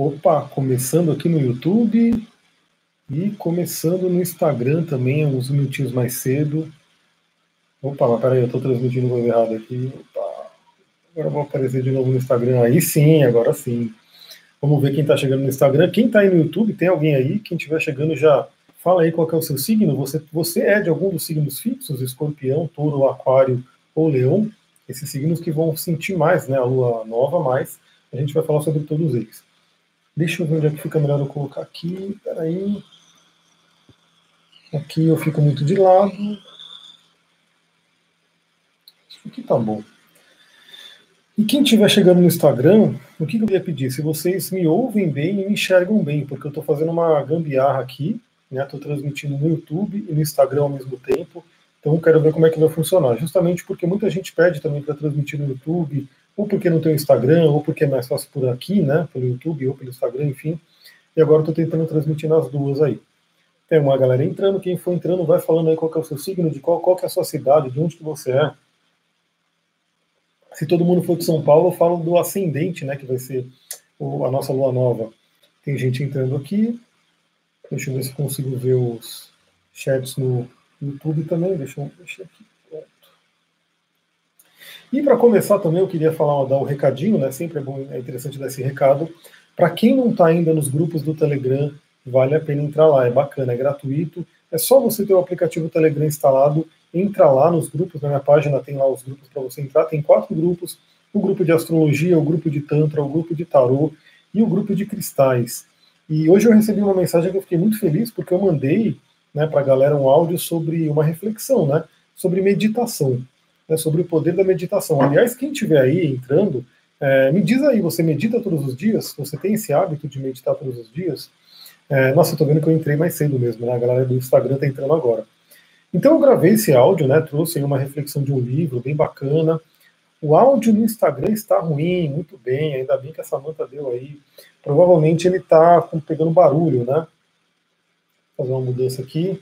Opa, começando aqui no YouTube e começando no Instagram também, uns minutinhos mais cedo. Opa, mas peraí, eu estou transmitindo coisa errada aqui. Opa, agora vou aparecer de novo no Instagram. Aí sim, agora sim. Vamos ver quem está chegando no Instagram. Quem está aí no YouTube, tem alguém aí? Quem estiver chegando já fala aí qual é o seu signo. Você, você é de algum dos signos fixos? Escorpião, touro, aquário ou leão? Esses signos que vão sentir mais, né? A lua nova mais. A gente vai falar sobre todos eles. Deixa eu ver onde é que fica melhor eu colocar aqui. Peraí. Aqui eu fico muito de lado. Aqui tá bom. E quem estiver chegando no Instagram, o que eu queria pedir? Se vocês me ouvem bem e me enxergam bem, porque eu estou fazendo uma gambiarra aqui, né? Estou transmitindo no YouTube e no Instagram ao mesmo tempo. Então quero ver como é que vai funcionar. Justamente porque muita gente pede também para transmitir no YouTube, ou porque não tem o Instagram, ou porque é mais fácil por aqui, né, pelo YouTube ou pelo Instagram, enfim. E agora estou tentando transmitir nas duas aí. Tem uma galera entrando, quem for entrando vai falando aí qual é o seu signo, de qual, qual é a sua cidade, de onde que você é. Se todo mundo for de São Paulo, eu falo do ascendente, né, que vai ser a nossa lua nova. Tem gente entrando aqui. Deixa eu ver se consigo ver os chats no YouTube também. Deixa eu mexer aqui. E para começar também, eu queria falar, dar um recadinho, né? Sempre é, bom, é interessante dar esse recado. Para quem não está ainda nos grupos do Telegram, vale a pena entrar lá, é bacana, é gratuito. É só você ter o aplicativo Telegram instalado, entra lá nos grupos, na minha página tem lá os grupos para você entrar, tem quatro grupos, o grupo de astrologia, o grupo de tantra, o grupo de tarô e o grupo de cristais. E hoje eu recebi uma mensagem que eu fiquei muito feliz, porque eu mandei né, para a galera um áudio sobre uma reflexão, né, sobre meditação né, sobre o poder da meditação. Aliás, quem estiver aí entrando, é, me diz aí, você medita todos os dias? Você tem esse hábito de meditar todos os dias? É, nossa, eu tô vendo que eu entrei mais cedo mesmo, né? A galera do Instagram tá entrando agora. Então eu gravei esse áudio, né? Trouxe uma reflexão de um livro bem bacana. O áudio no Instagram está ruim, muito bem, ainda bem que a Samanta deu aí. Provavelmente ele está pegando barulho, né? Vou fazer uma mudança aqui.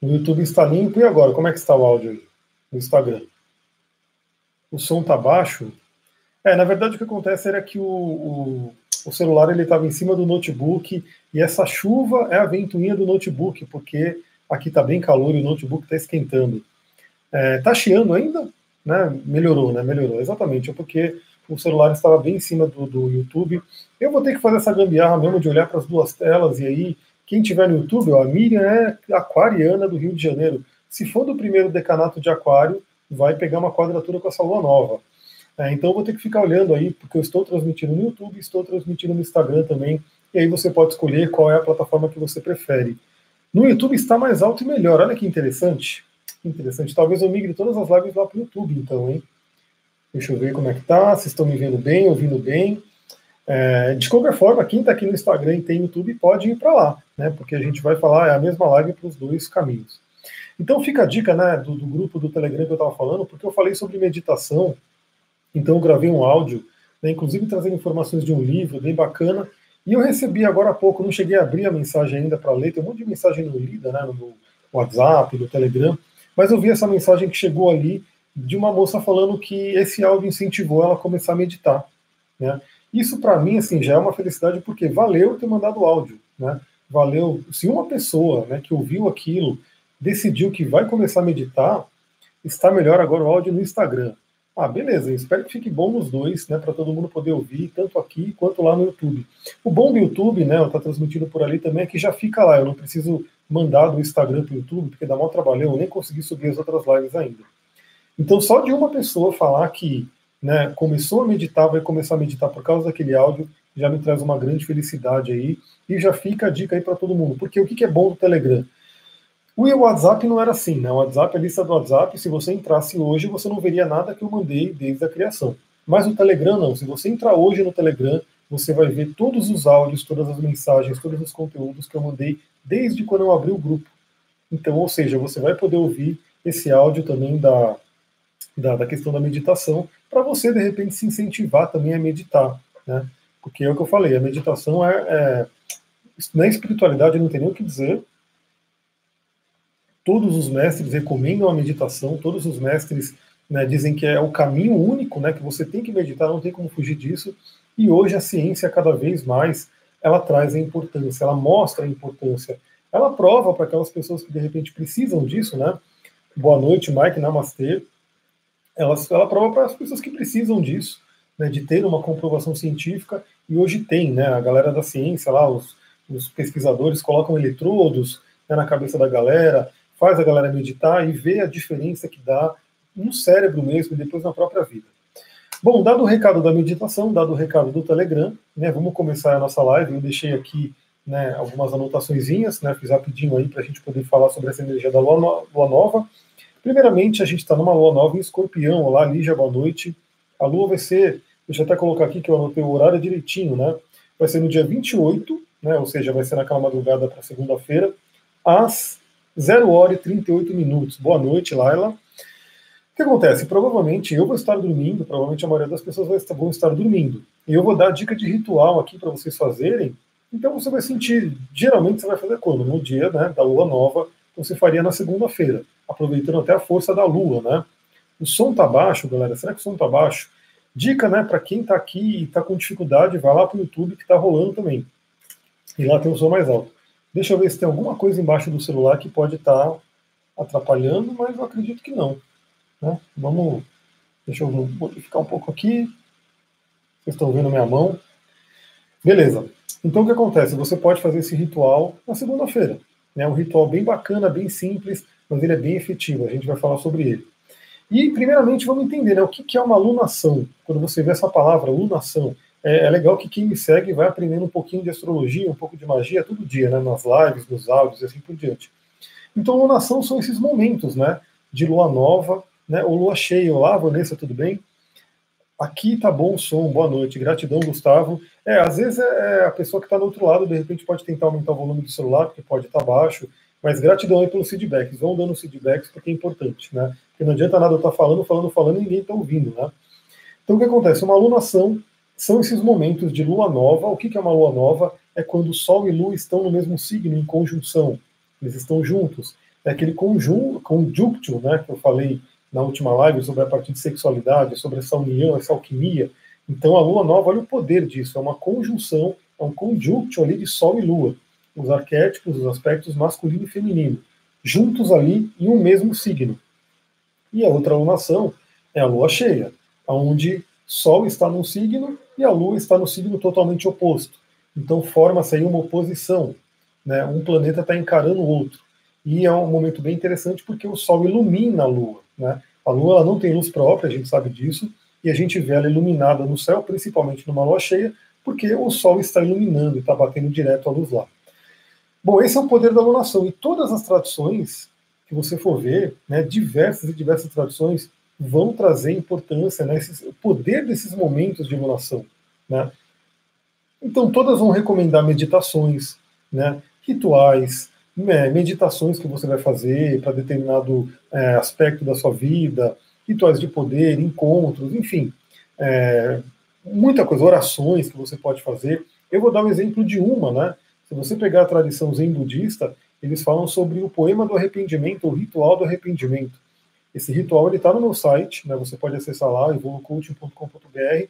No YouTube está limpo. E agora, como é que está o áudio aí? No Instagram? O som tá baixo. É, na verdade o que acontece era que o, o, o celular ele estava em cima do notebook e essa chuva é a ventoinha do notebook, porque aqui está bem calor e o notebook está esquentando. É, tá chiando ainda? Né? Melhorou, né? Melhorou, exatamente. É porque o celular estava bem em cima do, do YouTube. Eu vou ter que fazer essa gambiarra mesmo de olhar para as duas telas e aí, quem tiver no YouTube, ó, a Miriam é aquariana do Rio de Janeiro. Se for do primeiro decanato de aquário, vai pegar uma quadratura com essa lua nova. É, então eu vou ter que ficar olhando aí, porque eu estou transmitindo no YouTube, estou transmitindo no Instagram também, e aí você pode escolher qual é a plataforma que você prefere. No YouTube está mais alto e melhor, olha que interessante. Interessante, talvez eu migre todas as lives lá para o YouTube, então, hein? Deixa eu ver como é que tá, se estão me vendo bem, ouvindo bem. É, de qualquer forma, quem está aqui no Instagram e tem YouTube pode ir para lá, né? Porque a gente vai falar, é a mesma live para os dois caminhos. Então fica a dica né, do, do grupo do Telegram que eu estava falando, porque eu falei sobre meditação, então eu gravei um áudio, né, inclusive trazendo informações de um livro bem bacana, e eu recebi agora há pouco, não cheguei a abrir a mensagem ainda para ler, tem um monte de mensagem não lida, né, no WhatsApp, no Telegram, mas eu vi essa mensagem que chegou ali de uma moça falando que esse áudio incentivou ela a começar a meditar. Né? Isso para mim assim já é uma felicidade porque valeu ter mandado áudio, né? Valeu se uma pessoa, né, que ouviu aquilo decidiu que vai começar a meditar, está melhor agora o áudio no Instagram. Ah, beleza, espero que fique bom nos dois, né, para todo mundo poder ouvir, tanto aqui quanto lá no YouTube. O bom do YouTube, né, eu estou transmitindo por ali também, é que já fica lá, eu não preciso mandar do Instagram para o YouTube, porque dá mal trabalhão, eu nem consegui subir as outras lives ainda. Então, só de uma pessoa falar que né, começou a meditar, vai começar a meditar por causa daquele áudio, já me traz uma grande felicidade aí, e já fica a dica aí para todo mundo, porque o que é bom do Telegram? O WhatsApp não era assim, né? O WhatsApp, a lista do WhatsApp, se você entrasse hoje, você não veria nada que eu mandei desde a criação. Mas o Telegram não. Se você entrar hoje no Telegram, você vai ver todos os áudios, todas as mensagens, todos os conteúdos que eu mandei desde quando eu abri o grupo. Então, ou seja, você vai poder ouvir esse áudio também da, da, da questão da meditação, para você, de repente, se incentivar também a meditar, né? Porque é o que eu falei, a meditação é, é na espiritualidade não tem nem o que dizer, Todos os mestres recomendam a meditação, todos os mestres né, dizem que é o caminho único, né, que você tem que meditar, não tem como fugir disso. E hoje a ciência cada vez mais ela traz a importância, ela mostra a importância, ela prova para aquelas pessoas que de repente precisam disso, né? Boa noite, Mike, Namastê. Ela, ela prova para as pessoas que precisam disso, né, de ter uma comprovação científica, e hoje tem, né? A galera da ciência lá, os, os pesquisadores colocam eletrodos né, na cabeça da galera, faz a galera meditar e vê a diferença que dá no cérebro mesmo e depois na própria vida. Bom, dado o recado da meditação, dado o recado do Telegram, né, vamos começar a nossa live. Eu deixei aqui né, algumas anotaçõezinhas, né, fiz rapidinho aí para a gente poder falar sobre essa energia da lua, no, lua nova. Primeiramente, a gente está numa lua nova em escorpião. Olá, Lígia, boa noite. A lua vai ser, deixa eu até colocar aqui que eu anotei o horário direitinho, né? Vai ser no dia 28, né, ou seja, vai ser naquela madrugada para segunda-feira, às 0 hora e 38 minutos. Boa noite, Laila. O que acontece? Provavelmente eu vou estar dormindo, provavelmente a maioria das pessoas vão estar dormindo. E eu vou dar dica de ritual aqui para vocês fazerem. Então você vai sentir, geralmente você vai fazer quando? No dia né, da lua nova, então você faria na segunda-feira, aproveitando até a força da lua, né? O som tá baixo, galera. Será que o som tá baixo? Dica, né, para quem tá aqui e tá com dificuldade, vai lá pro YouTube que tá rolando também. E lá tem o som mais alto. Deixa eu ver se tem alguma coisa embaixo do celular que pode estar tá atrapalhando, mas eu acredito que não. Né? Vamos, deixa eu modificar um pouco aqui. Vocês estão vendo minha mão. Beleza. Então o que acontece? Você pode fazer esse ritual na segunda-feira. É né? um ritual bem bacana, bem simples, mas ele é bem efetivo. A gente vai falar sobre ele. E, primeiramente, vamos entender né, o que é uma lunação. Quando você vê essa palavra, lunação, é, é, legal que quem me segue vai aprendendo um pouquinho de astrologia, um pouco de magia todo dia, né, nas lives, nos áudios e assim por diante. Então, lunação são esses momentos né, de lua nova, né? O Lua cheia, olá, Vanessa, tudo bem? Aqui tá bom o som, boa noite, gratidão, Gustavo. É, às vezes é, é a pessoa que está do outro lado, de repente pode tentar aumentar o volume do celular, porque pode estar tá baixo, mas gratidão aí pelos feedbacks, vão dando feedbacks porque é importante, né? Porque não adianta nada eu estar tá falando, falando, falando e ninguém está ouvindo, né? Então o que acontece? Uma alunação são esses momentos de lua nova. O que é uma lua nova? É quando Sol e Lua estão no mesmo signo, em conjunção. Eles estão juntos. É aquele conjunto, conjunctio, né, que eu falei na última live sobre a parte de sexualidade, sobre essa união, essa alquimia. Então a lua nova, olha o poder disso, é uma conjunção, é um conjunto ali de Sol e Lua, os arquétipos, os aspectos masculino e feminino, juntos ali em um mesmo signo. E a outra alunação é a lua cheia, onde Sol está num signo e a Lua está no signo totalmente oposto. Então forma-se aí uma oposição, né? um planeta está encarando o outro. E é um momento bem interessante porque o Sol ilumina a Lua. Né? A Lua ela não tem luz própria, a gente sabe disso, e a gente vê ela iluminada no céu, principalmente numa lua cheia, porque o Sol está iluminando e está batendo direto a luz lá. Bom, esse é o poder da lunação. E todas as tradições que você for ver, né, diversas e diversas tradições, vão trazer importância, né, o poder desses momentos de lunação. Né? Então, todas vão recomendar meditações, né, rituais, é, meditações que você vai fazer para determinado é, aspecto da sua vida, rituais de poder, encontros, enfim, é, muita coisa, orações que você pode fazer. Eu vou dar um exemplo de uma, né? Se você pegar a tradição zen budista, eles falam sobre o poema do arrependimento, o ritual do arrependimento. Esse ritual ele está no meu site, né? Você pode acessar lá, evolucoaching.com.br.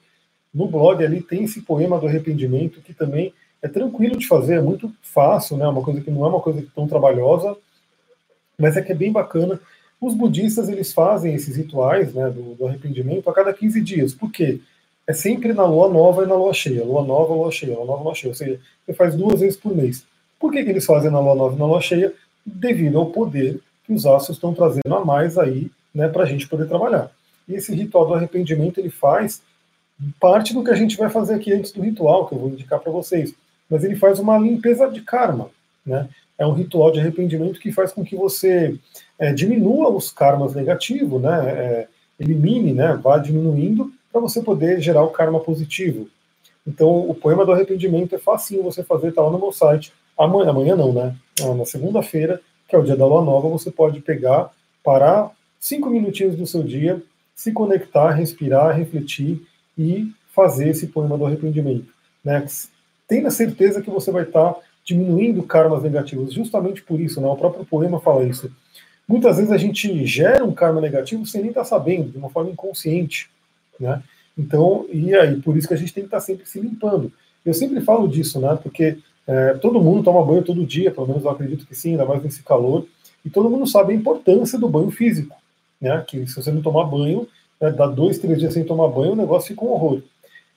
No blog ali tem esse poema do arrependimento que também é tranquilo de fazer, é muito fácil, né? Uma coisa que não é uma coisa tão trabalhosa, mas é que é bem bacana. Os budistas eles fazem esses rituais, né, do, do arrependimento a cada 15 dias. Por quê? É sempre na lua nova e na lua cheia. Lua nova, lua cheia, lua nova, lua cheia. Ou seja, você faz duas vezes por mês. Por que, que eles fazem na lua nova e na lua cheia? Devido ao poder que os astros estão trazendo a mais aí, né, para a gente poder trabalhar. E esse ritual do arrependimento ele faz parte do que a gente vai fazer aqui antes do ritual, que eu vou indicar para vocês mas ele faz uma limpeza de karma. Né? É um ritual de arrependimento que faz com que você é, diminua os karmas negativos, né? É, elimine, né? vá diminuindo, para você poder gerar o karma positivo. Então, o poema do arrependimento é facinho você fazer, está lá no meu site. Amanhã, amanhã não, né? Ah, na segunda-feira, que é o dia da lua nova, você pode pegar, parar cinco minutinhos do seu dia, se conectar, respirar, refletir e fazer esse poema do arrependimento. Né? tenha certeza que você vai estar diminuindo karmas negativos, justamente por isso, né? o próprio poema fala isso. Muitas vezes a gente gera um karma negativo sem nem estar sabendo, de uma forma inconsciente. Né? Então, e aí, por isso que a gente tem que estar sempre se limpando. Eu sempre falo disso, né? Porque é, todo mundo toma banho todo dia, pelo menos eu acredito que sim, ainda mais nesse calor, e todo mundo sabe a importância do banho físico, né? Que se você não tomar banho, né, dá dois, três dias sem tomar banho, o negócio fica um horror.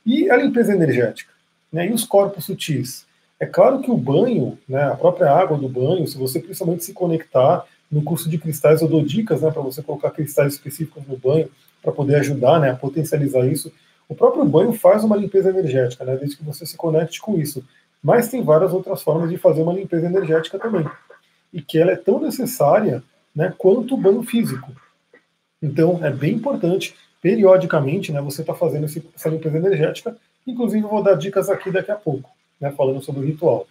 E a limpeza energética, né? E os corpos sutis. É claro que o banho, né, a própria água do banho, se você principalmente se conectar no curso de cristais, eu dou dicas né, para você colocar cristais específicos no banho para poder ajudar né, a potencializar isso. O próprio banho faz uma limpeza energética, né, desde que você se conecte com isso. Mas tem várias outras formas de fazer uma limpeza energética também. E que ela é tão necessária né, quanto o banho físico. Então, é bem importante, periodicamente, né, você está fazendo esse, essa limpeza energética. Inclusive, vou dar dicas aqui daqui a pouco né, falando sobre o ritual.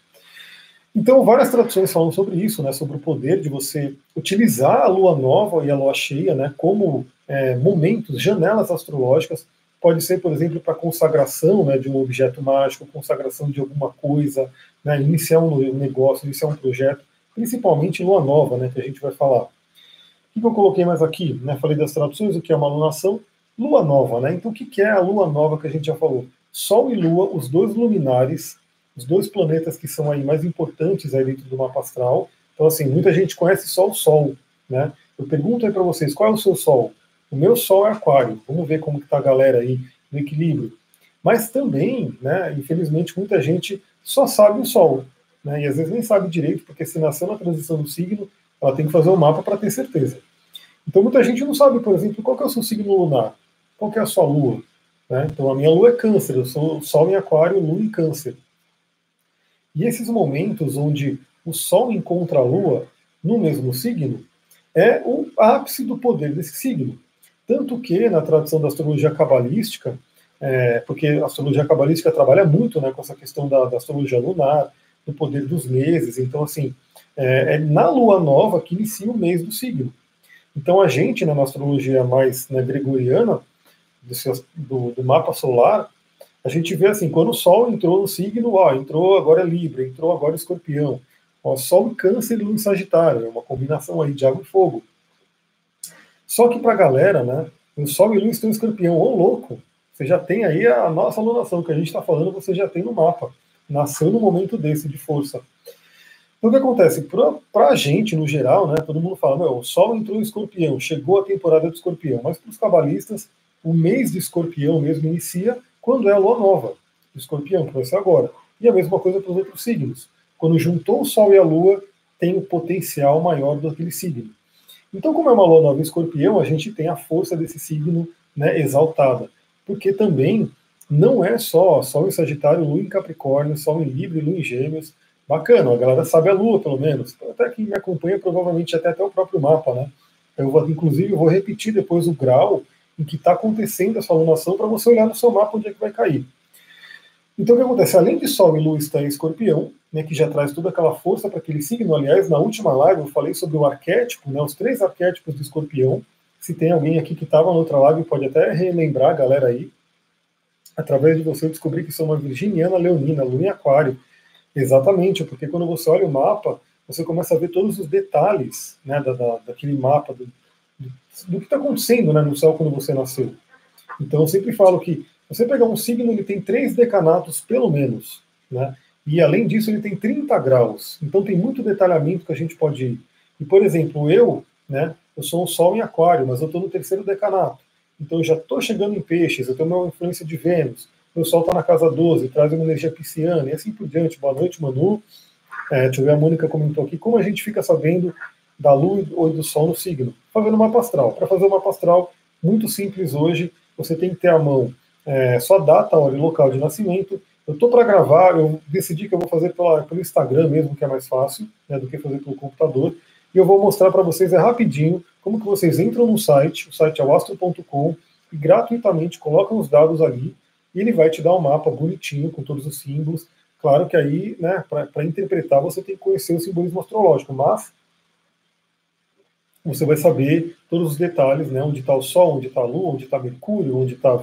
Então, várias traduções falam sobre isso, né, sobre o poder de você utilizar a lua nova e a lua cheia né, como é, momentos, janelas astrológicas. Pode ser, por exemplo, para consagração né, de um objeto mágico, consagração de alguma coisa, né, iniciar um negócio, iniciar um projeto, principalmente lua nova, né, que a gente vai falar. O que eu coloquei mais aqui? Né, falei das traduções, o que é uma lunação, lua nova. Né, então, o que é a lua nova que a gente já falou? Sol e lua, os dois luminares os dois planetas que são aí mais importantes aí dentro do mapa astral. Então, assim, muita gente conhece só o Sol, né? Eu pergunto aí para vocês, qual é o seu Sol? O meu Sol é Aquário. Vamos ver como que tá a galera aí no equilíbrio. Mas também, né, infelizmente, muita gente só sabe o Sol, né? E às vezes nem sabe direito, porque se nasceu na transição do signo, ela tem que fazer o mapa para ter certeza. Então, muita gente não sabe, por exemplo, qual é o seu signo lunar, qual é a sua lua. Né? Então, a minha lua é Câncer, eu sou Sol em Aquário, Lua em Câncer. E esses momentos onde o Sol encontra a Lua no mesmo signo é o ápice do poder desse signo. Tanto que, na tradição da astrologia cabalística, é, porque a astrologia cabalística trabalha muito né, com essa questão da, da, astrologia lunar, do poder dos meses. Então, assim, é, é, na lua nova que inicia o mês do signo. Então, a gente, né, na astrologia mais né, gregoriana, do, do, mapa solar, a gente vê assim, quando o Sol entrou no signo, ó, entrou agora Libra, entrou agora Escorpião. Ó, Sol em Câncer e Lua em Sagitário, é uma combinação aí de água e fogo. Só que para a galera, né, o Sol e Lua estão Escorpião, ô louco, você já tem aí a nossa alunação que a gente está falando, você já tem no mapa. Nasceu no momento desse de força. Então o que acontece? Para a gente, no geral, né, todo mundo fala, o Sol entrou em Escorpião, chegou a temporada do Escorpião, mas para os cabalistas, o mês de Escorpião mesmo inicia quando é a lua nova, do escorpião, que vai ser agora. E a mesma coisa para os outros signos. Quando juntou o Sol e a Lua, tem um potencial maior daquele signo. Então, como é uma lua nova em escorpião, a gente tem a força desse signo né, exaltada. Porque também não é só Sol em Sagitário, Lua em Capricórnio, Sol em Libra e Lua em Gêmeos. Bacana, a galera sabe a Lua, pelo menos. Até quem me acompanha, provavelmente até, até o próprio mapa, né? Eu vou, inclusive, vou repetir depois o grau em que está acontecendo essa alunação para você olhar no seu mapa onde é que vai cair. Então o que acontece? Além de Sol e Lua estar em escorpião, né, que já traz toda aquela força para aquele signo, aliás, na última live eu falei sobre o arquétipo, né, os três arquétipos do escorpião. Se tem alguém aqui que estava na outra live, pode até relembrar a galera aí. Através de você eu descobri que sou uma virginiana leonina, lua em aquário. Exatamente, porque quando você olha o mapa, você começa a ver todos os detalhes né, da, da, daquele mapa, do, do que está acontecendo né, no céu quando você nasceu. Então eu sempre falo que você pegar um signo, ele tem três decanatos pelo menos, né? E além disso, ele tem 30 graus. Então tem muito detalhamento que a gente pode ir. E por exemplo, eu, né? Eu sou um Sol em Aquário, mas eu estou no terceiro decanato. Então eu já estou chegando em Peixes, eu tenho uma influência de Vênus. Meu Sol está na casa 12, traz uma energia pisciana e assim por diante. Boa noite, Manu. É, deixa eu ver, a Mônica comentou aqui. Como a gente fica sabendo da Lua ou do Sol no signo, fazendo uma astral. Para fazer uma astral, muito simples hoje, você tem que ter à mão é, sua data, hora e local de nascimento. Eu estou para gravar, eu decidi que eu vou fazer pela, pelo Instagram mesmo, que é mais fácil né, do que fazer pelo computador. E eu vou mostrar para vocês é rapidinho como que vocês entram no site, o site é o astro.com, e gratuitamente colocam os dados ali, e ele vai te dar um mapa bonitinho com todos os símbolos. Claro que aí, né, para interpretar, você tem que conhecer o simbolismo astrológico, mas você vai saber todos os detalhes, né? Onde está o Sol, onde está a Lua, onde está Mercúrio, onde está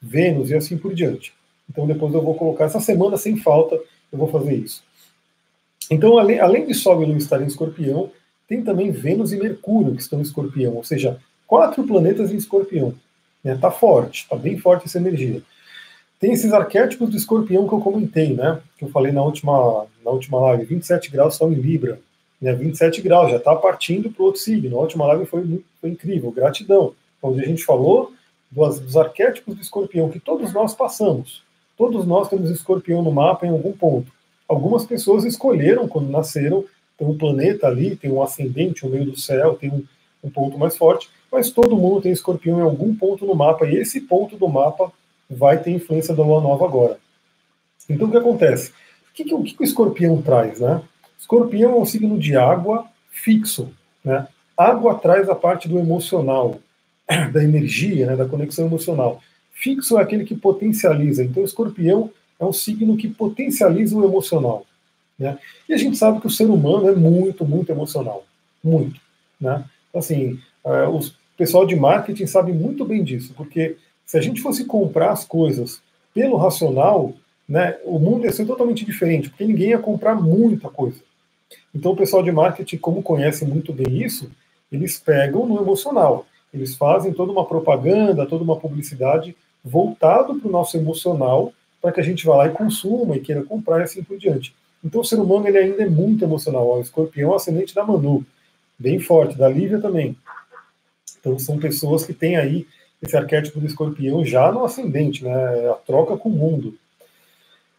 Vênus e assim por diante. Então depois eu vou colocar essa semana sem falta, eu vou fazer isso. Então, além, além de Sol e Lua estarem em Escorpião, tem também Vênus e Mercúrio que estão em Escorpião, ou seja, quatro planetas em Escorpião. Né? Tá forte, está bem forte essa energia. tem esses arquétipos do escorpião que eu comentei, né? Que eu falei na última, na última live. 27 graus são em Libra. Né, 27 graus, já está partindo para outro signo. A última live foi, foi incrível, gratidão. Onde a gente falou dos, dos arquétipos do escorpião que todos nós passamos. Todos nós temos escorpião no mapa em algum ponto. Algumas pessoas escolheram quando nasceram, tem um planeta ali, tem um ascendente no meio do céu, tem um, um ponto mais forte, mas todo mundo tem escorpião em algum ponto no mapa, e esse ponto do mapa vai ter influência da lua nova agora. Então o que acontece? O que, que, o, que o escorpião traz? Né? Escorpião é um signo de água fixo. Né? Água traz a parte do emocional, da energia, né, da conexão emocional. Fixo é aquele que potencializa. Então, escorpião é um signo que potencializa o emocional. Né? E a gente sabe que o ser humano é muito, muito emocional. Muito. Né? Assim, uh, o pessoal de marketing sabe muito bem disso, porque se a gente fosse comprar as coisas pelo racional, né, o mundo ia ser totalmente diferente, porque ninguém ia comprar muita coisa. Então, o pessoal de marketing, como conhece muito bem isso, eles pegam no emocional. Eles fazem toda uma propaganda, toda uma publicidade voltado para o nosso emocional, para que a gente vá lá e consuma e queira comprar e assim por diante. Então o ser humano ele ainda é muito emocional. O escorpião é ascendente da Manu, bem forte, da Lívia também. Então são pessoas que têm aí esse arquétipo do escorpião já no ascendente, né? A troca com o mundo.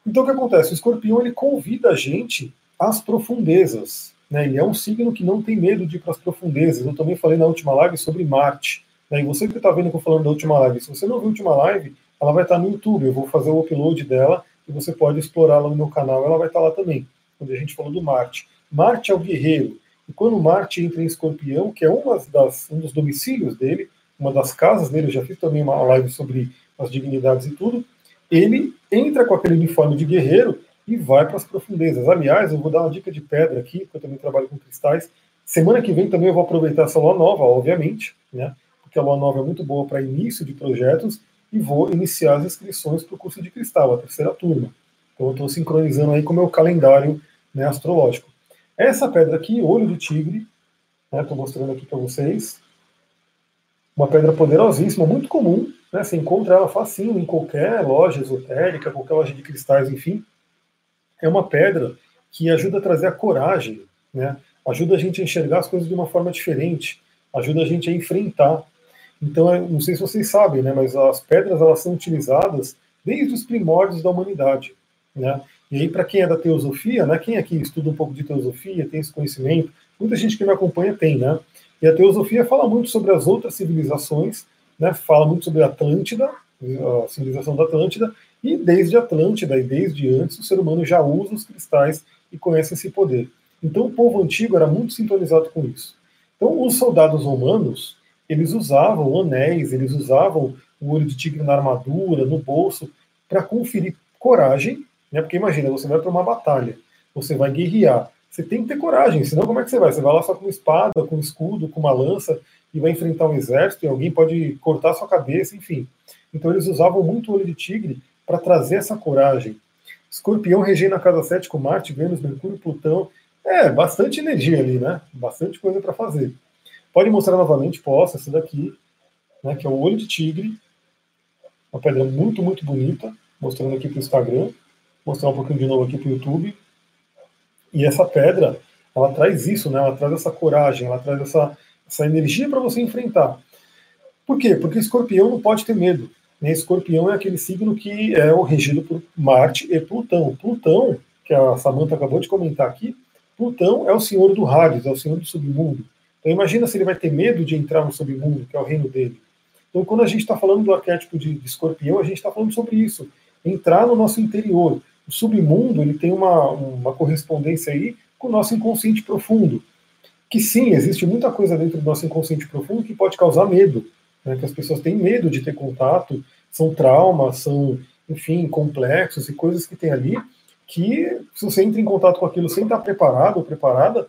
Então o que acontece? O escorpião ele convida a gente às profundezas. Né? Ele é um signo que não tem medo de ir para as profundezas. Eu também falei na última live sobre Marte. Né? E você que está vendo que eu falando da última live, se você não viu a última live, ela vai estar tá no YouTube. Eu vou fazer o upload dela e você pode explorá-la no meu canal. Ela vai estar tá lá também, onde a gente falou do Marte. Marte é o guerreiro. E quando Marte entra em Escorpião, que é uma das, um dos domicílios dele, uma das casas dele, eu já fiz também uma live sobre as dignidades e tudo, ele entra com aquele uniforme de guerreiro e vai para as profundezas. Aliás, eu vou dar uma dica de pedra aqui, porque eu também trabalho com cristais. Semana que vem também eu vou aproveitar essa lua nova, obviamente, né? Porque a lua nova é muito boa para início de projetos e vou iniciar as inscrições para o curso de cristal, a terceira turma. Então eu estou sincronizando aí com o meu calendário né, astrológico. Essa pedra aqui, olho de tigre, estou né, mostrando aqui para vocês. Uma pedra poderosíssima, muito comum, né, você encontra ela facinho em qualquer loja esotérica, qualquer loja de cristais, enfim é uma pedra que ajuda a trazer a coragem, né? ajuda a gente a enxergar as coisas de uma forma diferente, ajuda a gente a enfrentar. Então, não sei se vocês sabem, né, mas as pedras elas são utilizadas desde os primórdios da humanidade. Né? E aí, para quem é da teosofia, né, quem aqui estuda um pouco de teosofia, tem esse conhecimento, muita gente que me acompanha tem, né? E a teosofia fala muito sobre as outras civilizações, né? fala muito sobre a Atlântida, a civilização da Atlântida, e desde Atlântida e desde antes, o ser humano já usa os cristais e conhece esse poder. Então, o povo antigo era muito sintonizado com isso. Então, os soldados romanos, eles usavam anéis, eles usavam o olho de tigre na armadura, no bolso, para conferir coragem, né? Porque imagina, você vai para uma batalha, você vai guerrear, você tem que ter coragem, senão como é que você vai? Você vai lá só com espada, com escudo, com uma lança e vai enfrentar um exército e alguém pode cortar sua cabeça, enfim. Então eles usavam muito o olho de tigre para trazer essa coragem. Escorpião regendo a casa 7 com Marte, Vênus, Mercúrio, Plutão. É, bastante energia ali, né? Bastante coisa para fazer. Pode mostrar novamente, posso, essa daqui, né, que é o olho de tigre. Uma pedra muito, muito bonita. Mostrando aqui para o Instagram. Mostrar um pouquinho de novo aqui para o YouTube. E essa pedra, ela traz isso, né? Ela traz essa coragem, ela traz essa, essa energia para você enfrentar. Por quê? Porque escorpião não pode ter medo. Né? Escorpião é aquele signo que é o regido por Marte e Plutão. Plutão, que a Samantha acabou de comentar aqui, Plutão é o senhor do Hades, é o senhor do submundo. Então imagina se ele vai ter medo de entrar no submundo, que é o reino dele. Então quando a gente está falando do arquétipo de, de escorpião, a gente está falando sobre isso, entrar no nosso interior. O submundo ele tem uma, uma correspondência aí com o nosso inconsciente profundo. Que sim, existe muita coisa dentro do nosso inconsciente profundo que pode causar medo né, que as pessoas têm medo de ter contato, são traumas, são, enfim, complexos e coisas que tem ali que, se você entra em contato com aquilo sem estar preparado ou preparada,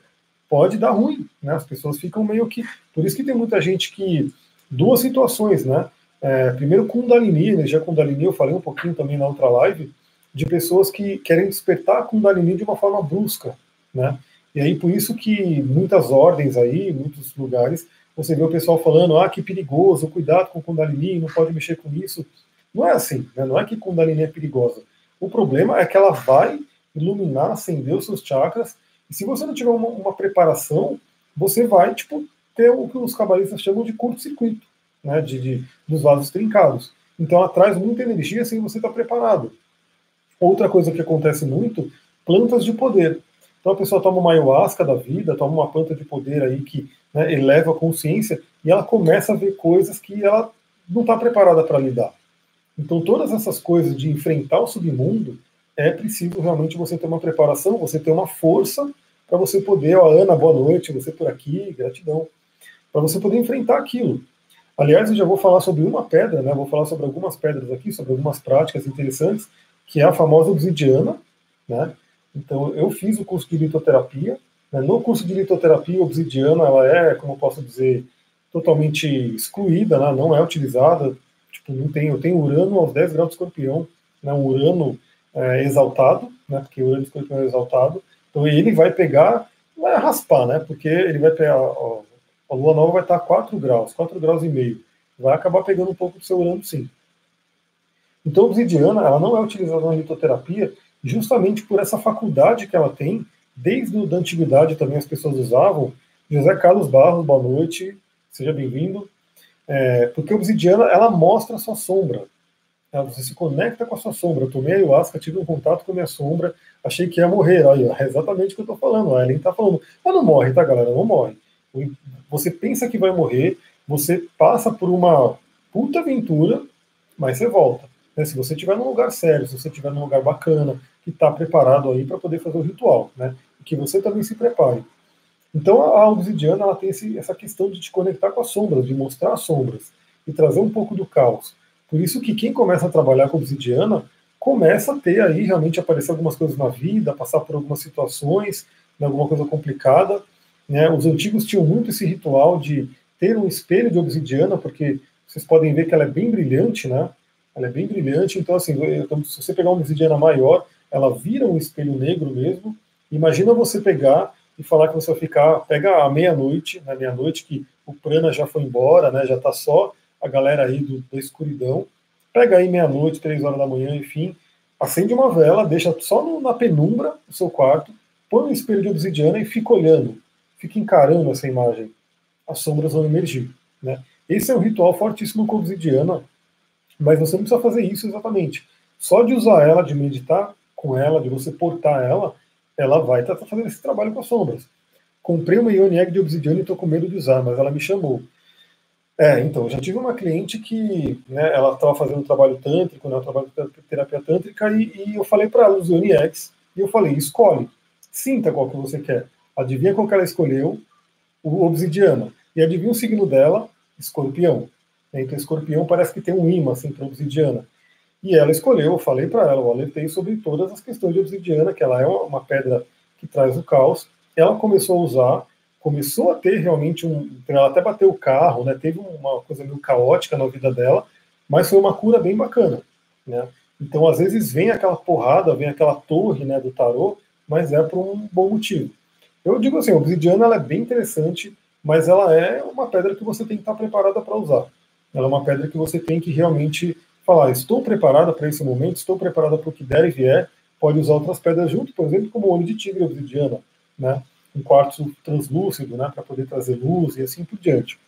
pode dar ruim, né? As pessoas ficam meio que... Por isso que tem muita gente que... Duas situações, né? É, primeiro, Kundalini, energia Kundalini, eu falei um pouquinho também na outra live, de pessoas que querem despertar a Kundalini de uma forma brusca, né? E aí, por isso que muitas ordens aí, muitos lugares, você vê o pessoal falando, ah, que perigoso, cuidado com Kundalini, não pode mexer com isso. Não é assim, né? não é que Kundalini é perigosa. O problema é que ela vai iluminar, acender os seus chakras, se você não tiver uma, uma preparação, você vai, tipo, ter o que os cabalistas chamam de curto-circuito, né, de, de, dos vasos trincados. Então ela traz muita energia sem você estar preparado. Outra coisa que acontece muito, plantas de poder. Então a pessoa toma uma ayahuasca da vida, toma uma planta de poder aí que né, eleva a consciência e ela começa a ver coisas que ela não está preparada para lidar. Então todas essas coisas de enfrentar o submundo é preciso realmente você ter uma preparação, você ter uma força para você poder, ó, Ana, boa noite, você por aqui, gratidão, para você poder enfrentar aquilo. Aliás, eu já vou falar sobre uma pedra, né? Vou falar sobre algumas pedras aqui, sobre algumas práticas interessantes, que é a famosa obsidiana, né? Então, eu fiz o curso de litoterapia. Né? No curso de litoterapia, obsidiana, ela é, como eu posso dizer, totalmente excluída, né? não é utilizada. Tipo, não tem, eu tenho urano aos 10 graus de escorpião, né? um urano é, exaltado, né? porque urano de escorpião é exaltado. Então, ele vai pegar, vai raspar, né? porque ele vai pegar, ó, a lua nova vai estar a 4 graus, 4 graus e meio. Vai acabar pegando um pouco do seu urano, sim. Então, a obsidiana, ela não é utilizada na litoterapia justamente por essa faculdade que ela tem, desde a antiguidade também as pessoas usavam. José Carlos Barros, boa noite, seja bem-vindo. É, porque a obsidiana, ela mostra a sua sombra. Você se conecta com a sua sombra. Eu tomei ayahuasca, tive um contato com a minha sombra, achei que ia morrer. Olha, é exatamente o que eu estou falando. A Ellen está falando. Ela não morre, tá, galera? Não morre. Você pensa que vai morrer, você passa por uma puta aventura, mas você volta. Né? Se você estiver num lugar sério, se você estiver num lugar bacana, que está preparado aí para poder fazer o ritual, né? Que você também se prepare. Então a obsidiana ela tem esse, essa questão de te conectar com as sombras, de mostrar as sombras e trazer um pouco do caos. Por isso que quem começa a trabalhar com obsidiana começa a ter aí realmente aparecer algumas coisas na vida, passar por algumas situações, né, alguma coisa complicada, né? Os antigos tinham muito esse ritual de ter um espelho de obsidiana, porque vocês podem ver que ela é bem brilhante, né? Ela é bem brilhante, então assim, se você pegar uma obsidiana maior, ela vira um espelho negro mesmo. Imagina você pegar e falar que você vai ficar, pega a meia-noite, na né, meia-noite que o prana já foi embora, né? Já está só a galera aí do, da escuridão. Pega aí meia-noite, três horas da manhã, enfim, acende uma vela, deixa só no, na penumbra do seu quarto, põe um espelho de obsidiana e fica olhando fica encarando essa imagem, as sombras vão emergir. Né? Esse é um ritual fortíssimo com obsidiana, mas você não precisa fazer isso exatamente. Só de usar ela, de meditar com ela, de você portar ela, ela vai estar tá fazendo esse trabalho com as sombras. Comprei uma Egg de obsidiana e estou com medo de usar, mas ela me chamou. É, então, já tive uma cliente que né, ela estava fazendo trabalho tântrico, né, trabalho de terapia tântrica, e, e eu falei para ela os Ione Eggs, e eu falei, escolhe, sinta qual que você quer. Adivinha qual que ela escolheu? O obsidiana. E adivinha o signo dela? Escorpião. Então, escorpião parece que tem um imã assim, para obsidiana. E ela escolheu, eu falei para ela, eu alertei sobre todas as questões de obsidiana, que ela é uma pedra que traz o caos. Ela começou a usar, começou a ter realmente um. Ela até bateu o carro, né? Teve uma coisa meio caótica na vida dela, mas foi uma cura bem bacana. Né? Então, às vezes, vem aquela porrada, vem aquela torre né, do tarô, mas é por um bom motivo. Eu digo assim, a obsidiana ela é bem interessante, mas ela é uma pedra que você tem que estar preparada para usar. Ela é uma pedra que você tem que realmente falar, estou preparada para esse momento, estou preparada para o que der e vier, pode usar outras pedras junto, por exemplo, como o olho de tigre obsidiana, né? Um quartzo translúcido, né, para poder trazer luz e assim por diante.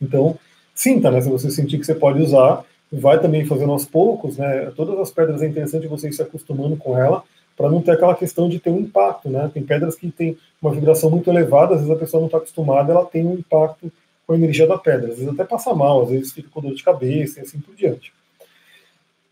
Então, sinta, né, se você sentir que você pode usar, vai também fazendo aos poucos, né, todas as pedras é interessante você ir se acostumando com ela, para não ter aquela questão de ter um impacto, né? Tem pedras que têm uma vibração muito elevada, às vezes a pessoa não está acostumada, ela tem um impacto com a energia da pedra, às vezes até passa mal, às vezes fica com dor de cabeça e assim por diante.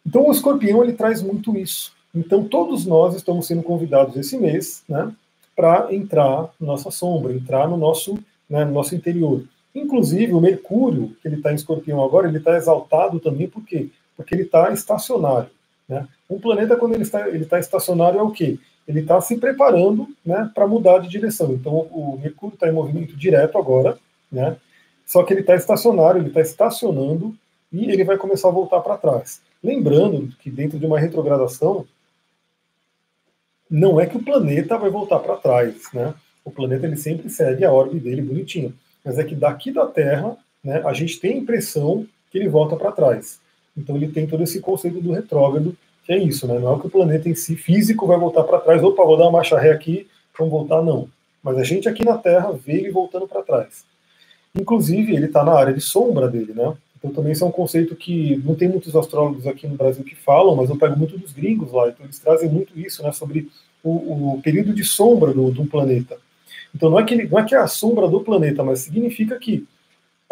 Então o escorpião ele traz muito isso. Então todos nós estamos sendo convidados esse mês, né, para entrar na nossa sombra, entrar no nosso, né, no nosso interior. Inclusive o Mercúrio, que ele está em escorpião agora, ele está exaltado também, por quê? Porque ele está estacionário. Né? Um planeta, quando ele está, ele está estacionário, é o quê? Ele está se preparando né, para mudar de direção. Então, o Mercúrio está em movimento direto agora, né? só que ele está estacionário, ele está estacionando e ele vai começar a voltar para trás. Lembrando que dentro de uma retrogradação, não é que o planeta vai voltar para trás, né? O planeta ele sempre segue a órbita dele bonitinho, mas é que daqui da Terra, né, a gente tem a impressão que ele volta para trás. Então ele tem todo esse conceito do retrógrado, que é isso, né? Não é que o planeta em si físico vai voltar para trás, opa, vou dar uma marcha ré aqui, vamos voltar, não. Mas a gente aqui na Terra vê ele voltando para trás. Inclusive, ele está na área de sombra dele, né? Então também isso é um conceito que não tem muitos astrólogos aqui no Brasil que falam, mas eu pego muito dos gringos lá, então eles trazem muito isso, né, sobre o, o período de sombra do, do planeta. Então não é, que ele, não é que é a sombra do planeta, mas significa que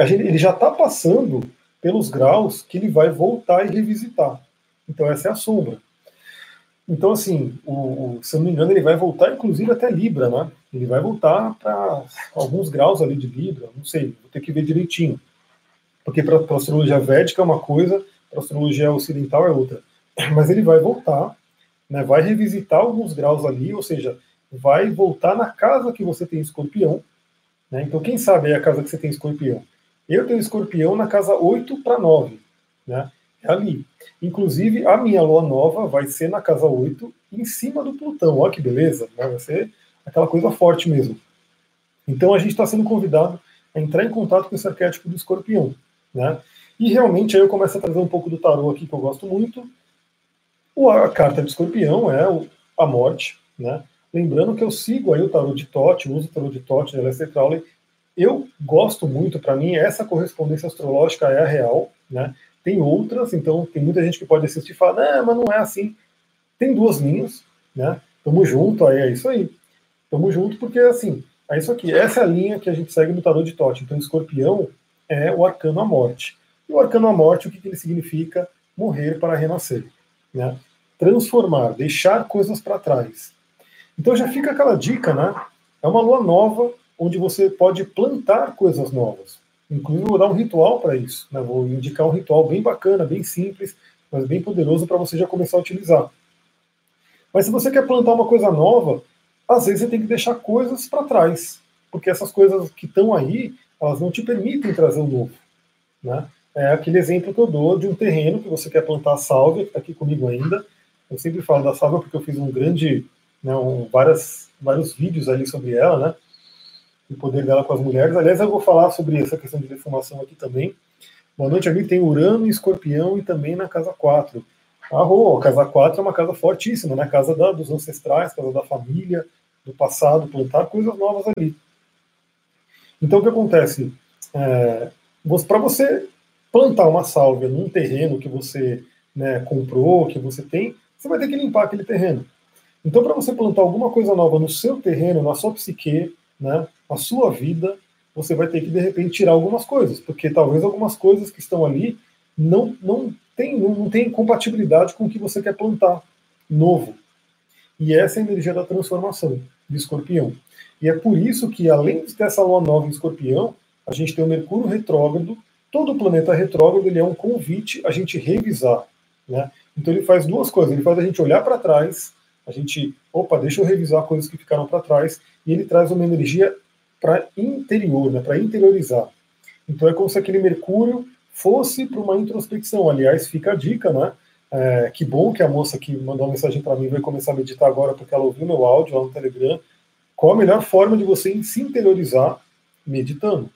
gente, ele já está passando pelos graus que ele vai voltar e revisitar. Então essa é a sombra. Então, assim, o, o, se eu não me engano, ele vai voltar, inclusive, até Libra, né? Ele vai voltar para alguns graus ali de Libra, não sei, vou ter que ver direitinho. Porque para a astrologia védica é uma coisa, para a astrologia ocidental é outra. Mas ele vai voltar, né, vai revisitar alguns graus ali, ou seja, vai voltar na casa que você tem escorpião. Né? Então, quem sabe é a casa que você tem escorpião? Eu tenho escorpião na casa 8 para 9. Né? É ali. Inclusive, a minha lua nova vai ser na casa 8, em cima do Plutão. Olha que beleza, né? vai ser aquela coisa forte mesmo. Então, a gente está sendo convidado a entrar em contato com esse arquétipo do escorpião. Né? E realmente aí eu começo a trazer um pouco do tarô aqui que eu gosto muito. A carta de escorpião é a morte, né? Lembrando que eu sigo aí o tarô de Tote, uso o tarô de Tote de Aleister Crowley. Eu gosto muito, para mim, essa correspondência astrológica é a real, né? Tem outras, então tem muita gente que pode assistir e falar, não, mas não é assim. Tem duas linhas, né? Tamo junto, aí é isso aí. Tamo junto porque, assim, é isso aqui. Essa é a linha que a gente segue no tarô de Tote. Então, escorpião é o arcano à morte. E o arcano à morte, o que, que ele significa? Morrer para renascer. Né? Transformar, deixar coisas para trás. Então já fica aquela dica, né? É uma lua nova onde você pode plantar coisas novas. Inclusive, vou dar um ritual para isso. Né? Vou indicar um ritual bem bacana, bem simples, mas bem poderoso para você já começar a utilizar. Mas se você quer plantar uma coisa nova, às vezes você tem que deixar coisas para trás, porque essas coisas que estão aí, elas não te permitem trazer um novo. Né? É aquele exemplo que eu dou de um terreno que você quer plantar a sálvia, que está aqui comigo ainda. Eu sempre falo da sálvia porque eu fiz um grande, né, um, várias, vários vídeos ali sobre ela, né? O poder dela com as mulheres. Aliás, eu vou falar sobre essa questão de defumação aqui também. Boa noite, amigo. Tem Urano e Escorpião e também na casa 4. Ah, oh, a casa 4 é uma casa fortíssima, né? Casa da, dos ancestrais, casa da família, do passado, plantar coisas novas ali. Então, o que acontece? É, para você plantar uma sálvia num terreno que você né, comprou, que você tem, você vai ter que limpar aquele terreno. Então, para você plantar alguma coisa nova no seu terreno, na sua psique, né, na sua vida, você vai ter que, de repente, tirar algumas coisas, porque talvez algumas coisas que estão ali não, não, tem, não, não tem compatibilidade com o que você quer plantar novo. E essa é a energia da transformação de escorpião. E é por isso que, além de ter essa lua nova em escorpião, a gente tem o Mercúrio retrógrado. Todo o planeta retrógrado ele é um convite a gente revisar. Né? Então ele faz duas coisas. Ele faz a gente olhar para trás, a gente, opa, deixa eu revisar coisas que ficaram para trás, e ele traz uma energia para interior, né, para interiorizar. Então é como se aquele Mercúrio fosse para uma introspecção. Aliás, fica a dica, né? É, que bom que a moça que mandou uma mensagem para mim vai começar a meditar agora, porque ela ouviu meu áudio lá no Telegram qual a melhor forma de você se interiorizar meditando?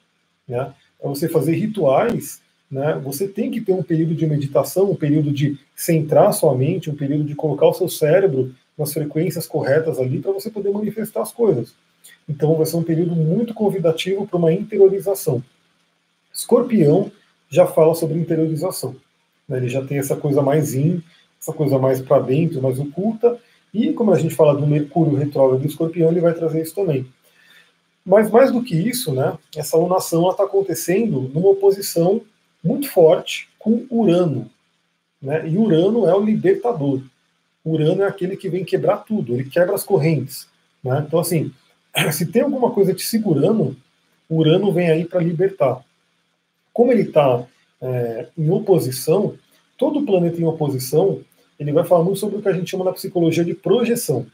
Né? Para você fazer rituais, né, você tem que ter um período de meditação, um período de centrar sua mente, um período de colocar o seu cérebro nas frequências corretas ali para você poder manifestar as coisas. Então vai ser um período muito convidativo para uma interiorização. Escorpião já fala sobre interiorização. Né? Ele já tem essa coisa mais in, essa coisa mais para dentro, mais oculta, e como a gente fala do Mercúrio retrógrado do Escorpião, ele vai trazer isso também. Mas mais do que isso, né, essa lunação está acontecendo numa oposição muito forte com Urano. Né? E Urano é o libertador. Urano é aquele que vem quebrar tudo, ele quebra as correntes. Né? Então, assim, se tem alguma coisa te segurando, Urano vem aí para libertar. Como ele está é, em oposição, todo planeta em oposição ele vai falar muito sobre o que a gente chama na psicologia de projeção.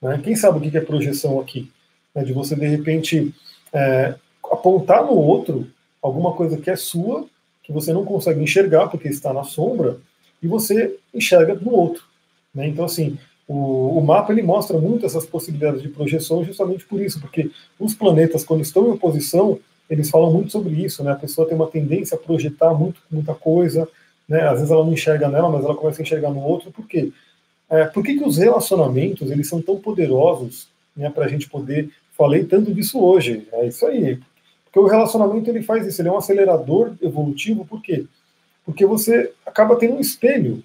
Né? Quem sabe o que é projeção aqui? É de você, de repente, é, apontar no outro alguma coisa que é sua, que você não consegue enxergar porque está na sombra, e você enxerga no outro. Né? Então, assim, o, o, mapa ele mostra muito essas possibilidades de projeção justamente por isso, porque os planetas, quando estão em oposição, eles falam muito sobre isso, né? A pessoa tem uma tendência a projetar muito, muita coisa, né? Às vezes ela não enxerga nela, mas ela começa a enxergar no outro. Por quê? É, por que, que os relacionamentos eles são tão poderosos né, para a gente poder. Falei tanto disso hoje. É isso aí. Porque o relacionamento ele faz isso, ele é um acelerador evolutivo, por quê? Porque você acaba tendo um espelho,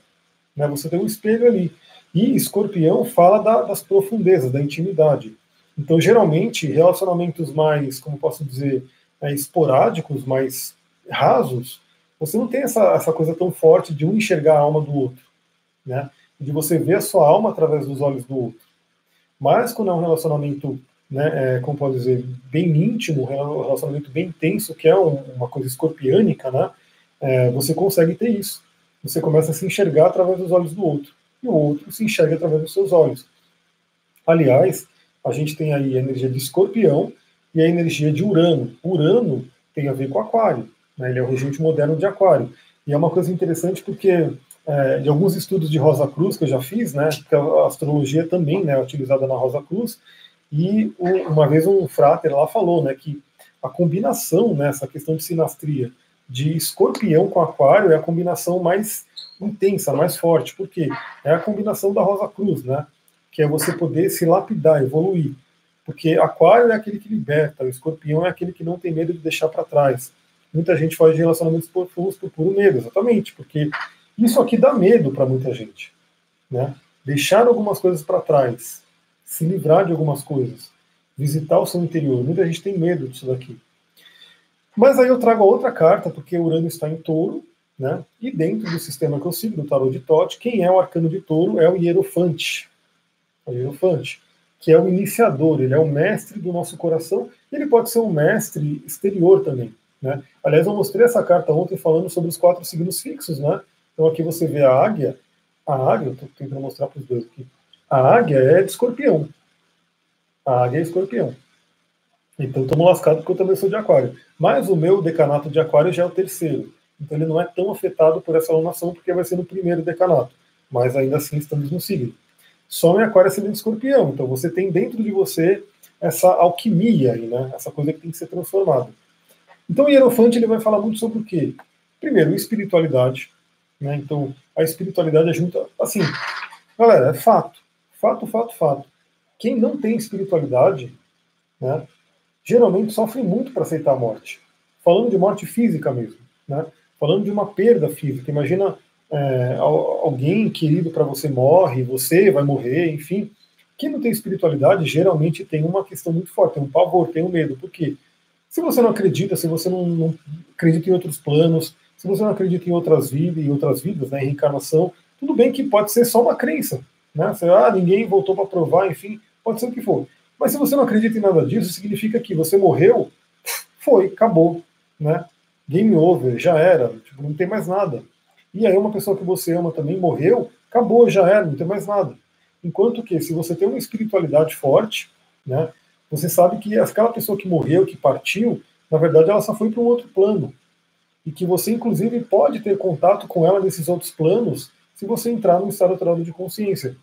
né? Você tem um espelho ali. E escorpião fala da, das profundezas, da intimidade. Então, geralmente, relacionamentos mais, como posso dizer, é, esporádicos, mais rasos, você não tem essa, essa coisa tão forte de um enxergar a alma do outro, né? De você ver a sua alma através dos olhos do outro. Mas quando é um relacionamento, né, é, como pode dizer, bem íntimo, um relacionamento bem intenso, que é um, uma coisa escorpiânica, né? É, você consegue ter isso. Você começa a se enxergar através dos olhos do outro. E o outro se enxerga através dos seus olhos. Aliás, a gente tem aí a energia de escorpião e a energia de Urano. Urano tem a ver com Aquário. Né? Ele é o regente moderno de Aquário. E é uma coisa interessante porque é, de alguns estudos de Rosa Cruz que eu já fiz, né, porque a astrologia também né, é utilizada na Rosa Cruz, e o, uma vez um frater lá falou né, que a combinação, né, essa questão de sinastria de escorpião com aquário é a combinação mais intensa, mais forte, porque é a combinação da Rosa Cruz, né, que é você poder se lapidar, evoluir. Porque aquário é aquele que liberta, o escorpião é aquele que não tem medo de deixar para trás. Muita gente faz de relacionamentos profundos por puro medo, exatamente, porque isso aqui dá medo para muita gente. Né? Deixar algumas coisas para trás, se livrar de algumas coisas, visitar o seu interior. Muita gente tem medo disso daqui. Mas aí eu trago a outra carta, porque Urano está em touro, né? e dentro do sistema que eu sigo, do tarot de Tote, quem é o arcano de touro é o Hierofante. O Hierofante, que é o iniciador, ele é o mestre do nosso coração, ele pode ser um mestre exterior também. Né? Aliás, eu mostrei essa carta ontem falando sobre os quatro signos fixos, né? Então aqui você vê a águia. A águia, estou tentando mostrar para os dois aqui. A águia é de escorpião. A águia é escorpião. Então estamos lascados porque eu também sou de aquário. Mas o meu decanato de aquário já é o terceiro. Então ele não é tão afetado por essa alunação porque vai ser no primeiro decanato. Mas ainda assim estamos no signo. Só em aquário é de escorpião. Então você tem dentro de você essa alquimia aí, né? Essa coisa que tem que ser transformada. Então o Hierofante ele vai falar muito sobre o quê? Primeiro, espiritualidade. Né? Então, a espiritualidade junta. Assim, galera, é fato. Fato, fato, fato. Quem não tem espiritualidade, né, geralmente sofre muito para aceitar a morte. Falando de morte física mesmo. Né? Falando de uma perda física. Imagina é, alguém querido para você morre, você vai morrer, enfim. Quem não tem espiritualidade geralmente tem uma questão muito forte, tem um pavor, tem um medo. Por quê? Se você não acredita, se você não, não acredita em outros planos, se você não acredita em outras vidas, em outras vidas, né, em reencarnação, tudo bem que pode ser só uma crença, né? Você, ah, ninguém voltou para provar, enfim, pode ser o que for. Mas se você não acredita em nada disso, significa que você morreu, foi, acabou, né? Game over, já era, tipo, não tem mais nada. E aí uma pessoa que você ama também morreu, acabou, já era, não tem mais nada. Enquanto que se você tem uma espiritualidade forte, né, você sabe que aquela pessoa que morreu, que partiu, na verdade ela só foi para um outro plano e que você, inclusive, pode ter contato com ela nesses outros planos se você entrar num estado alterado de consciência.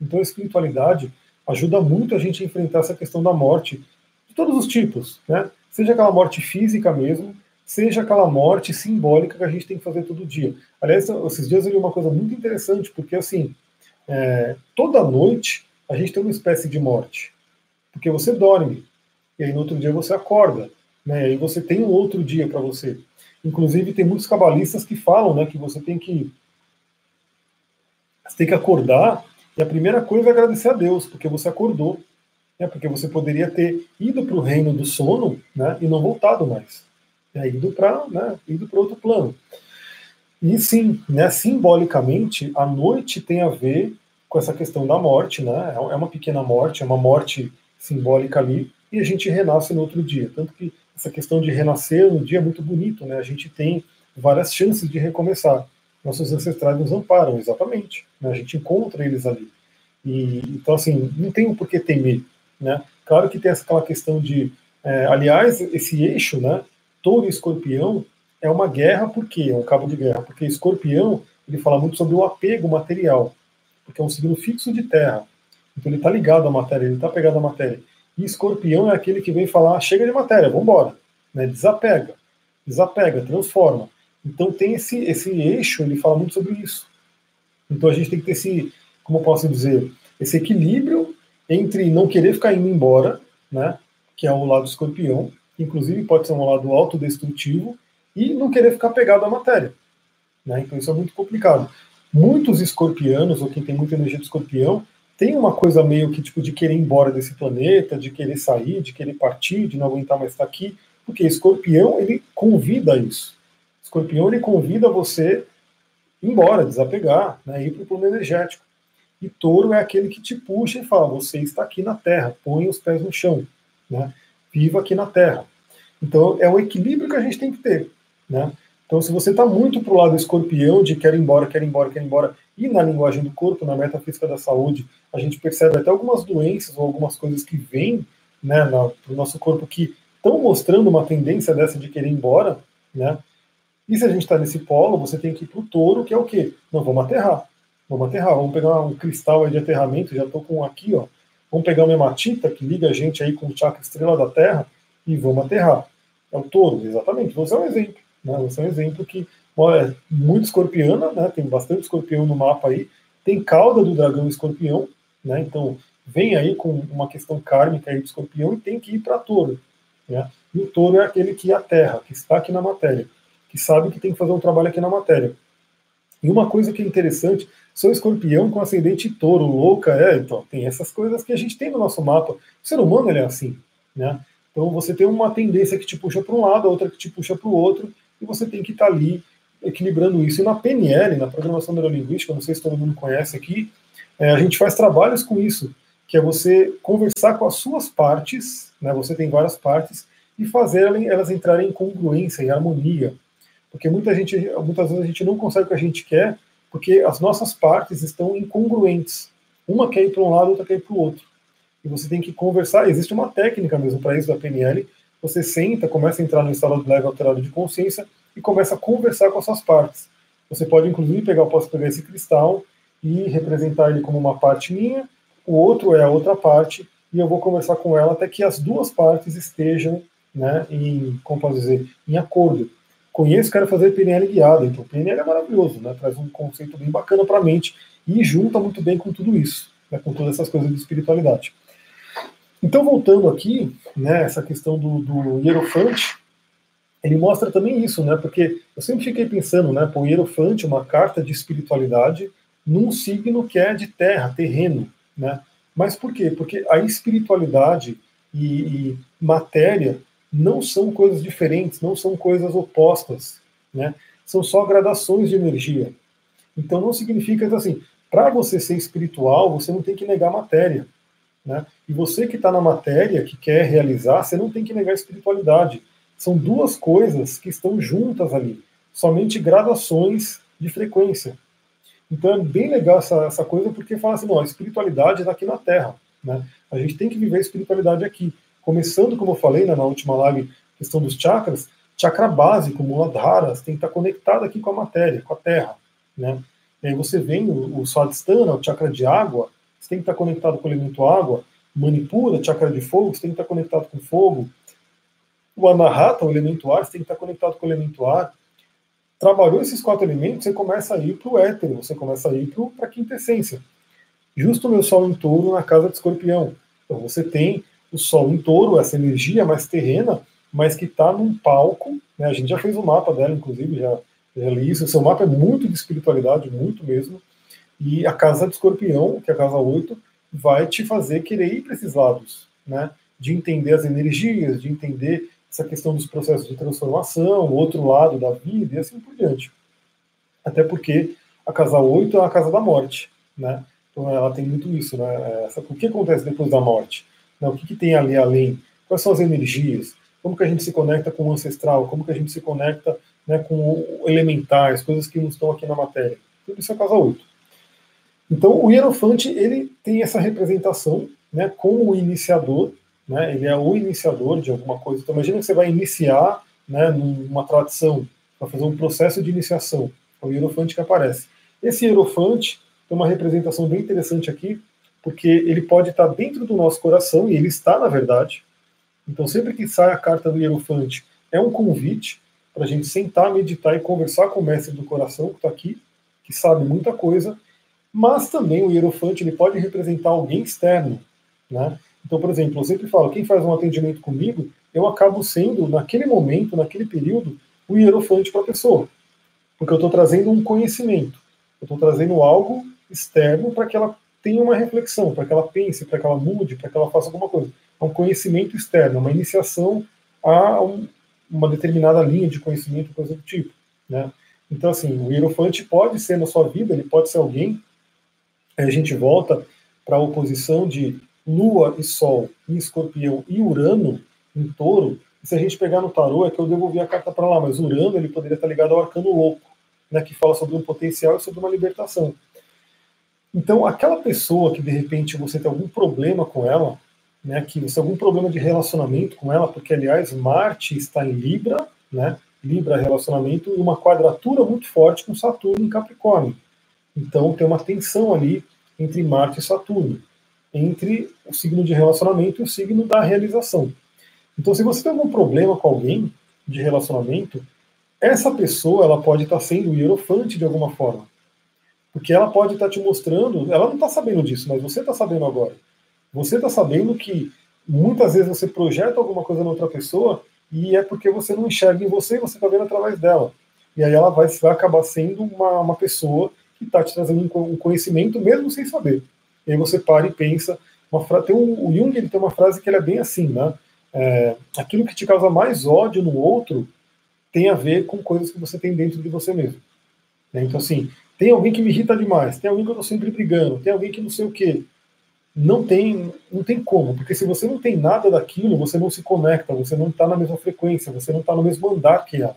Então, a espiritualidade ajuda muito a gente a enfrentar essa questão da morte de todos os tipos, né? Seja aquela morte física mesmo, seja aquela morte simbólica que a gente tem que fazer todo dia. Aliás, esses dias eu li uma coisa muito interessante, porque assim, é, toda noite a gente tem uma espécie de morte, porque você dorme, e aí no outro dia você acorda, né? E aí você tem um outro dia para você. Inclusive, tem muitos cabalistas que falam né, que você tem que, você tem que acordar e a primeira coisa é agradecer a Deus, porque você acordou. Né, porque você poderia ter ido para o reino do sono né, e não voltado mais. É, ido para né, ido outro plano. E sim, né, simbolicamente, a noite tem a ver com essa questão da morte, né? É uma pequena morte, é uma morte simbólica ali, e a gente renasce no outro dia. Tanto que essa questão de renascer no dia é muito bonito, né? A gente tem várias chances de recomeçar. Nossos ancestrais nos amparam, exatamente. Né? A gente encontra eles ali. E, então, assim, não tem o porquê temer, né? Claro que tem aquela questão de... É, aliás, esse eixo, né? Touro e escorpião é uma guerra, por quê? É um cabo de guerra. Porque escorpião, ele fala muito sobre o apego material. Porque é um signo fixo de terra. Então ele está ligado à matéria, ele está pegado à matéria. E escorpião é aquele que vem falar: chega de matéria, vamos embora. Né? Desapega, desapega, transforma. Então tem esse, esse eixo, ele fala muito sobre isso. Então a gente tem que ter esse, como eu posso dizer, esse equilíbrio entre não querer ficar indo embora, né, que é o lado escorpião, que inclusive pode ser um lado autodestrutivo, e não querer ficar pegado à matéria. Né? Então isso é muito complicado. Muitos escorpianos, ou quem tem muita energia de escorpião, tem uma coisa meio que tipo de querer ir embora desse planeta, de querer sair, de querer partir, de não aguentar mais estar aqui, porque escorpião ele convida isso. Escorpião ele convida você ir embora, desapegar, né, ir para o plano energético. E touro é aquele que te puxa e fala: você está aqui na Terra, põe os pés no chão, né, viva aqui na Terra. Então é o equilíbrio que a gente tem que ter. Né? Então, se você está muito para o lado escorpião, de quer ir embora, quer ir embora, quer ir embora, e na linguagem do corpo, na metafísica da saúde, a gente percebe até algumas doenças ou algumas coisas que vêm né, para o nosso corpo que estão mostrando uma tendência dessa de querer ir embora, né? E se a gente está nesse polo, você tem que ir para o touro, que é o quê? Não, vamos aterrar. Vamos aterrar, vamos pegar um cristal de aterramento, já estou com aqui, ó. Vamos pegar uma hematita que liga a gente aí com o chakra estrela da Terra e vamos aterrar. É o touro, exatamente. Você é um exemplo. Né? Você é um exemplo que olha, é muito escorpiana, né? tem bastante escorpião no mapa aí. Tem cauda do dragão escorpião, né? então vem aí com uma questão kármica aí do escorpião e tem que ir para touro. Né? E o touro é aquele que é a terra, que está aqui na matéria que sabe que tem que fazer um trabalho aqui na matéria. E uma coisa que é interessante, sou escorpião com ascendente touro, louca, é, então, tem essas coisas que a gente tem no nosso mapa. O ser humano, ele é assim, né? Então você tem uma tendência que te puxa para um lado, a outra que te puxa para o outro, e você tem que estar tá ali equilibrando isso. E na PNL, na Programação Neurolinguística, não sei se todo mundo conhece aqui, é, a gente faz trabalhos com isso, que é você conversar com as suas partes, né? Você tem várias partes, e fazer elas entrarem em congruência, em harmonia. Porque muita gente, muitas vezes a gente não consegue o que a gente quer, porque as nossas partes estão incongruentes. Uma quer ir para um lado, outra quer ir para o outro. E você tem que conversar. Existe uma técnica mesmo para isso da PNL. Você senta, começa a entrar no estado leve alterado de consciência e começa a conversar com as suas partes. Você pode, inclusive, pegar, eu posso pegar esse cristal e representar ele como uma parte minha, o outro é a outra parte, e eu vou conversar com ela até que as duas partes estejam né, em, como posso dizer, em acordo conheço, quero fazer PNL guiada. Então, PNL é maravilhoso, né? Traz um conceito bem bacana para a mente e junta muito bem com tudo isso, né? com todas essas coisas de espiritualidade. Então, voltando aqui, né, essa questão do, do Hierofante, ele mostra também isso, né? Porque eu sempre fiquei pensando, né? Pô, Hierofante, uma carta de espiritualidade num signo que é de terra, terreno, né? Mas por quê? Porque a espiritualidade e, e matéria não são coisas diferentes, não são coisas opostas, né? São só gradações de energia. Então não significa que assim, para você ser espiritual, você não tem que negar matéria, né? E você que está na matéria, que quer realizar, você não tem que negar espiritualidade. São duas coisas que estão juntas ali, somente gradações de frequência. Então é bem legal essa, essa coisa, porque fala assim, não, a espiritualidade está aqui na Terra, né? A gente tem que viver a espiritualidade aqui. Começando, como eu falei né, na última live, questão dos chakras, chakra básico, Muladhara, tem que estar conectado aqui com a matéria, com a terra. Né? E aí você vem o, o Swadhisthana, o chakra de água, você tem que estar conectado com o elemento água. Manipura, chakra de fogo, você tem que estar conectado com fogo. O Anahata, o elemento ar, você tem que estar conectado com o elemento ar. Trabalhou esses quatro elementos, você começa a ir para o éter, você começa a ir para a quinta essência. Justo o meu sol em touro na casa de escorpião. Então você tem o Sol em touro, essa energia mais terrena, mas que está num palco. Né? A gente já fez o um mapa dela, inclusive, já, já li isso. O seu mapa é muito de espiritualidade, muito mesmo. E a casa de escorpião, que é a casa 8, vai te fazer querer ir para esses lados, né? De entender as energias, de entender essa questão dos processos de transformação, o outro lado da vida e assim por diante. Até porque a casa 8 é a casa da morte, né? Então ela tem muito isso, né? Essa, o que acontece depois da morte? Né? O que, que tem ali além? Quais são as energias? Como que a gente se conecta com o ancestral? Como que a gente se conecta né, com elementais, coisas que não estão aqui na matéria? Tudo isso é casa 8. Então, o Hierofante, ele tem essa representação né, como o iniciador, né, ele é o iniciador de alguma coisa. Então, imagina que você vai iniciar né, numa tradição, para fazer um processo de iniciação. É o Hierofante que aparece. Esse Hierofante tem uma representação bem interessante aqui, porque ele pode estar dentro do nosso coração, e ele está, na verdade. Então, sempre que sai a carta do Hierofante, é um convite. para a gente sentar, meditar e conversar com o mestre do coração que está aqui, que sabe muita coisa, mas também o hierofante ele pode representar alguém externo, né? Então, por exemplo, eu sempre falo, quem faz um atendimento comigo, eu acabo sendo, naquele momento, naquele período, o hierofante para a pessoa. Porque eu estou trazendo um conhecimento, eu estou trazendo algo externo para que ela tenha uma reflexão, para que ela pense, para que ela mude, para que ela faça alguma coisa. É um conhecimento externo, uma iniciação a um, uma determinada linha de conhecimento, coisa do tipo. Né? Então, assim, o hierofante pode ser na sua vida, ele pode ser alguém. Aí a gente volta para a oposição de Lua e Sol em Escorpião e Urano em Touro. E se a gente pegar no tarô, é que eu devolvi a carta para lá, mas Urano ele poderia estar ligado ao arcano louco, né, que fala sobre um potencial e sobre uma libertação. Então, aquela pessoa que de repente você tem algum problema com ela, né, que você tem algum problema de relacionamento com ela, porque aliás Marte está em Libra, né, Libra relacionamento e uma quadratura muito forte com Saturno em Capricórnio. Então tem uma tensão ali entre Marte e Saturno, entre o signo de relacionamento e o signo da realização. Então, se você tem algum problema com alguém de relacionamento, essa pessoa ela pode estar sendo hierofante de alguma forma. Porque ela pode estar te mostrando, ela não está sabendo disso, mas você está sabendo agora. Você está sabendo que muitas vezes você projeta alguma coisa na outra pessoa e é porque você não enxerga em você, você está vendo através dela. E aí ela vai, vai acabar sendo uma, uma pessoa que está te trazendo um conhecimento mesmo sem saber. E aí você para e pensa. Uma fra... tem um, o Jung ele tem uma frase que ele é bem assim, né? É, aquilo que te causa mais ódio no outro tem a ver com coisas que você tem dentro de você mesmo. Né? Então, assim, tem alguém que me irrita demais, tem alguém que eu estou sempre brigando, tem alguém que não sei o quê. Não tem, não tem como, porque se você não tem nada daquilo, você não se conecta, você não está na mesma frequência, você não está no mesmo andar que ela.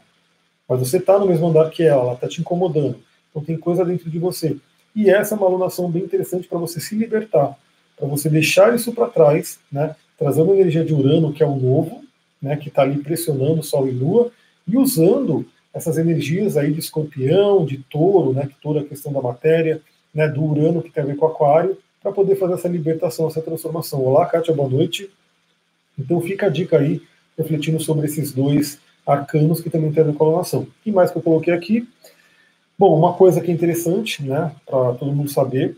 Mas você está no mesmo andar que ela, ela está te incomodando. Então tem coisa dentro de você. E essa é uma alunação bem interessante para você se libertar, para você deixar isso para trás, né? trazendo a energia de Urano, que é o novo, né? que está ali pressionando Sol e Lua, e usando essas energias aí de escorpião, de touro, né, que toda a questão da matéria, né, do Urano, que tem a ver com aquário, para poder fazer essa libertação, essa transformação. Olá, Kátia, boa noite. Então fica a dica aí, refletindo sobre esses dois arcanos que também tem a ver com a alunação. Que mais que eu coloquei aqui? Bom, uma coisa que é interessante, né, para todo mundo saber,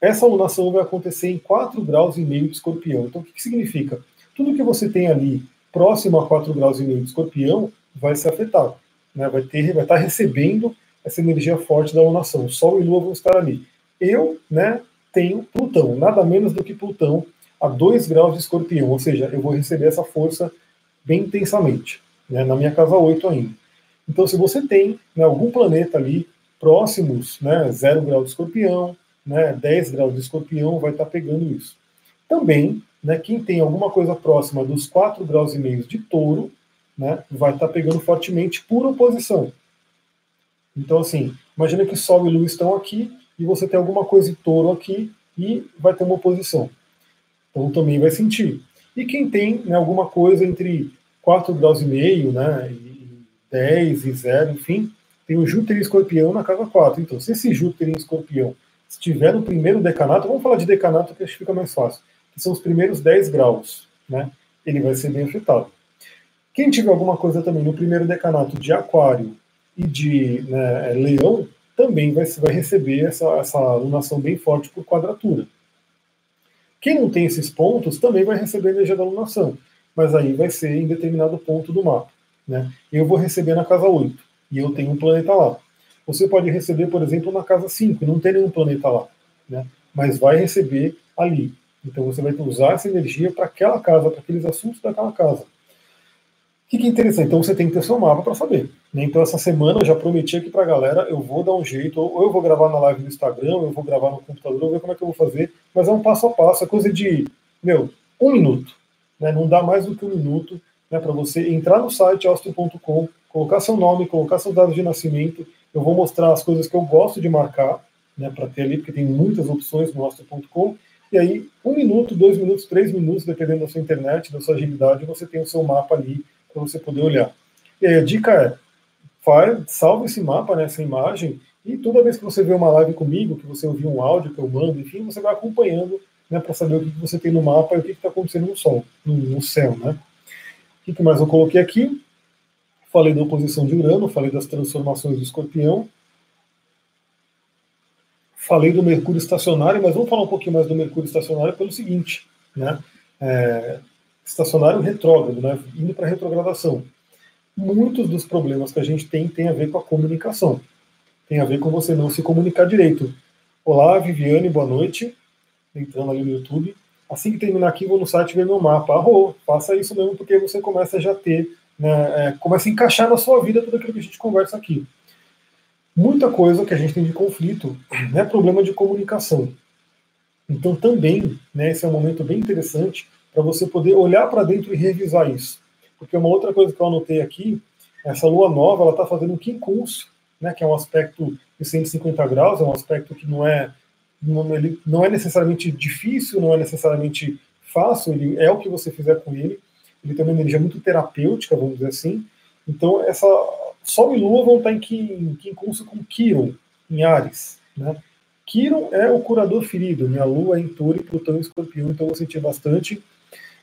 essa alunação vai acontecer em 4 graus e meio de escorpião. Então, o que, que significa? Tudo que você tem ali próximo a 4 graus e meio de escorpião vai ser afetado né, vai, ter, vai estar recebendo essa energia forte da alunação. Sol e Lua vão estar ali. Eu né, tenho Plutão, nada menos do que Plutão, a 2 graus de escorpião, ou seja, eu vou receber essa força bem intensamente, né, na minha casa 8 ainda. Então, se você tem né, algum planeta ali próximos, né, 0 grau de escorpião, né, 10 graus de escorpião, vai estar pegando isso. Também, né, quem tem alguma coisa próxima dos 4 graus e meio de touro, né, vai estar tá pegando fortemente por oposição. Então, assim, imagina que Sol e Lua estão aqui e você tem alguma coisa em touro aqui e vai ter uma oposição. Então também vai sentir. E quem tem né, alguma coisa entre 4 graus e meio, né, e 10 e 0, enfim, tem o Júpiter e Escorpião na casa 4. Então, se esse Júpiter em Escorpião estiver no primeiro decanato, vamos falar de decanato que acho que fica mais fácil, que são os primeiros 10 graus, né, ele vai ser bem afetado. Quem tiver alguma coisa também no primeiro decanato de Aquário e de né, Leão, também vai, vai receber essa, essa alunação bem forte por quadratura. Quem não tem esses pontos também vai receber energia da alunação, mas aí vai ser em determinado ponto do mapa. Né? Eu vou receber na casa 8 e eu tenho um planeta lá. Você pode receber, por exemplo, na casa 5, não tem nenhum planeta lá, né? mas vai receber ali. Então você vai usar essa energia para aquela casa, para aqueles assuntos daquela casa. O que, que é interessante? Então você tem que ter seu mapa para saber. Né? Então essa semana eu já prometi aqui para a galera, eu vou dar um jeito, ou eu vou gravar na live no Instagram, ou eu vou gravar no computador, vou ver como é que eu vou fazer, mas é um passo a passo, é coisa de, meu, um minuto. Né? Não dá mais do que um minuto né, para você entrar no site austin.com, colocar seu nome, colocar seus dados de nascimento, eu vou mostrar as coisas que eu gosto de marcar, né, para ter ali, porque tem muitas opções no austin.com, e aí, um minuto, dois minutos, três minutos, dependendo da sua internet, da sua agilidade, você tem o seu mapa ali para você poder olhar. E aí a dica é, faz, salve esse mapa, né, essa imagem, e toda vez que você vê uma live comigo, que você ouvir um áudio que eu mando, enfim, você vai acompanhando né, para saber o que, que você tem no mapa e o que está acontecendo no sol, no, no, céu. Né? O que, mais eu coloquei aqui? falei da oposição de Urano, falei das transformações do escorpião, falei do Mercúrio estacionário, mas vamos falar um pouquinho mais do Mercúrio estacionário pelo seguinte, né? É, estacionário retrógrado, né? indo para retrogradação. Muitos dos problemas que a gente tem tem a ver com a comunicação, tem a ver com você não se comunicar direito. Olá, Viviane, boa noite. Entrando ali no YouTube. Assim que terminar aqui, vou no site ver meu mapa. Arro, faça isso mesmo, porque você começa a já ter, né, é, começa a encaixar na sua vida tudo aquilo que a gente conversa aqui. Muita coisa que a gente tem de conflito é problema de comunicação. Então, também, né, esse é um momento bem interessante para você poder olhar para dentro e revisar isso. Porque uma outra coisa que eu anotei aqui, essa lua nova, ela está fazendo um quincúncio, né, que é um aspecto de 150 graus, é um aspecto que não é ele não é necessariamente difícil, não é necessariamente fácil, ele é o que você fizer com ele. Ele tem uma energia muito terapêutica, vamos dizer assim. Então, essa Sol e Lua vão estar em quincúncio com Quiron, em Ares. Né? Quiron é o curador ferido, minha Lua é em Touro e Plutão em Escorpião, então eu vou sentir bastante.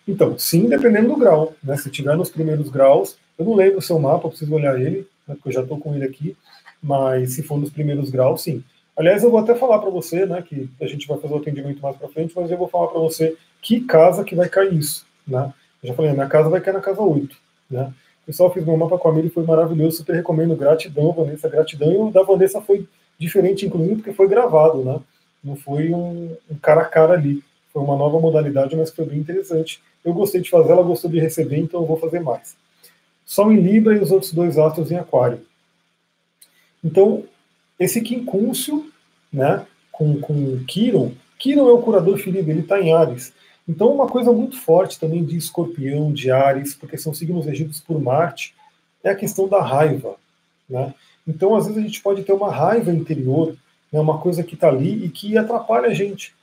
Então, sim, dependendo do grau. Né? Se tiver nos primeiros graus, eu não lembro o seu mapa, preciso olhar ele, né, porque eu já estou com ele aqui, mas se for nos primeiros graus, sim. Aliás, eu vou até falar para você, né, que a gente vai fazer o atendimento mais para frente, mas eu vou falar para você que casa que vai cair isso, né? Eu já falei, minha casa vai cair na casa 8, né? Pessoal, fiz meu mapa com a Miri, foi maravilhoso, super recomendo, gratidão, Vanessa, gratidão. E o da Vanessa foi diferente, inclusive, porque foi gravado, né? Não foi um, um cara a cara ali. Foi uma nova modalidade, mas foi bem interessante. Eu gostei de fazer, ela gostou de receber, então eu vou fazer mais. Sol em Libra e os outros dois astros em Aquário. Então, esse quincúncio, né, com, com Quiron, Quiron é o curador ferido, ele está em Ares. Então, uma coisa muito forte também de escorpião, de Ares, porque são signos regidos por Marte, é a questão da raiva. Né? Então, às vezes, a gente pode ter uma raiva interior, né, uma coisa que está ali e que atrapalha a gente.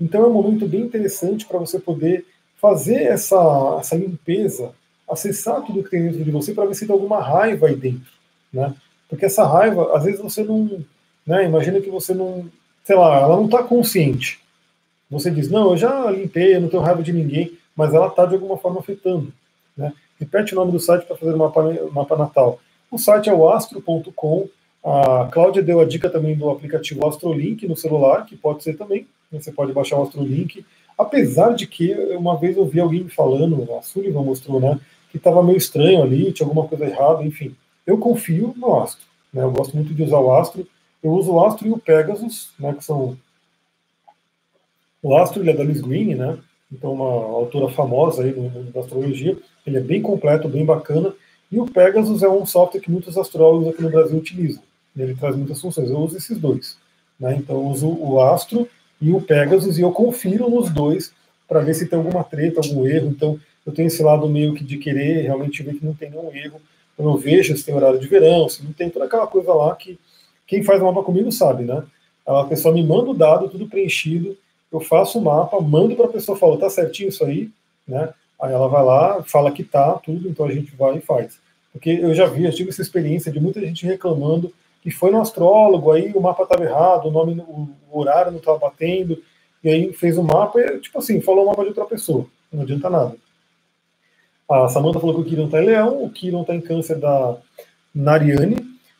Então, é um momento bem interessante para você poder fazer essa, essa limpeza, acessar tudo que tem dentro de você para ver se tem alguma raiva aí dentro. Né? Porque essa raiva, às vezes você não. Né, imagina que você não. Sei lá, ela não está consciente. Você diz, não, eu já limpei, eu não tenho raiva de ninguém, mas ela está de alguma forma afetando. Né? Repete o nome do site para fazer o mapa, mapa natal. O site é o astro.com. A Cláudia deu a dica também do aplicativo Astrolink no celular, que pode ser também. Você pode baixar o Astrolink. Apesar de que uma vez eu vi alguém falando, a Sullivan mostrou, né, que estava meio estranho ali, tinha alguma coisa errada, enfim. Eu confio no Astro. Né? Eu gosto muito de usar o Astro. Eu uso o Astro e o Pegasus, né, que são. O Astro ele é da Liz Green, né? Então, uma autora famosa aí da astrologia. Ele é bem completo, bem bacana. E o Pegasus é um software que muitos astrólogos aqui no Brasil utilizam. Ele traz muitas funções. Eu uso esses dois. Né? Então, eu uso o Astro e o Pegasus e eu confiro nos dois para ver se tem alguma treta, algum erro. Então, eu tenho esse lado meio que de querer realmente ver que não tem nenhum erro eu não vejo se tem horário de verão, se não tem toda aquela coisa lá que quem faz o mapa comigo sabe, né? A pessoa me manda o dado, tudo preenchido, eu faço o mapa, mando para a pessoa, falo, tá certinho isso aí, né? Aí ela vai lá, fala que tá, tudo, então a gente vai e faz. Porque eu já vi, eu tive essa experiência de muita gente reclamando que foi no astrólogo, aí o mapa estava errado, o nome, o horário não estava batendo, e aí fez o mapa e, tipo assim, falou o mapa de outra pessoa. Não adianta nada. A Samantha falou que o Kiron está em Leão, o Kiron está em Câncer da Nariane,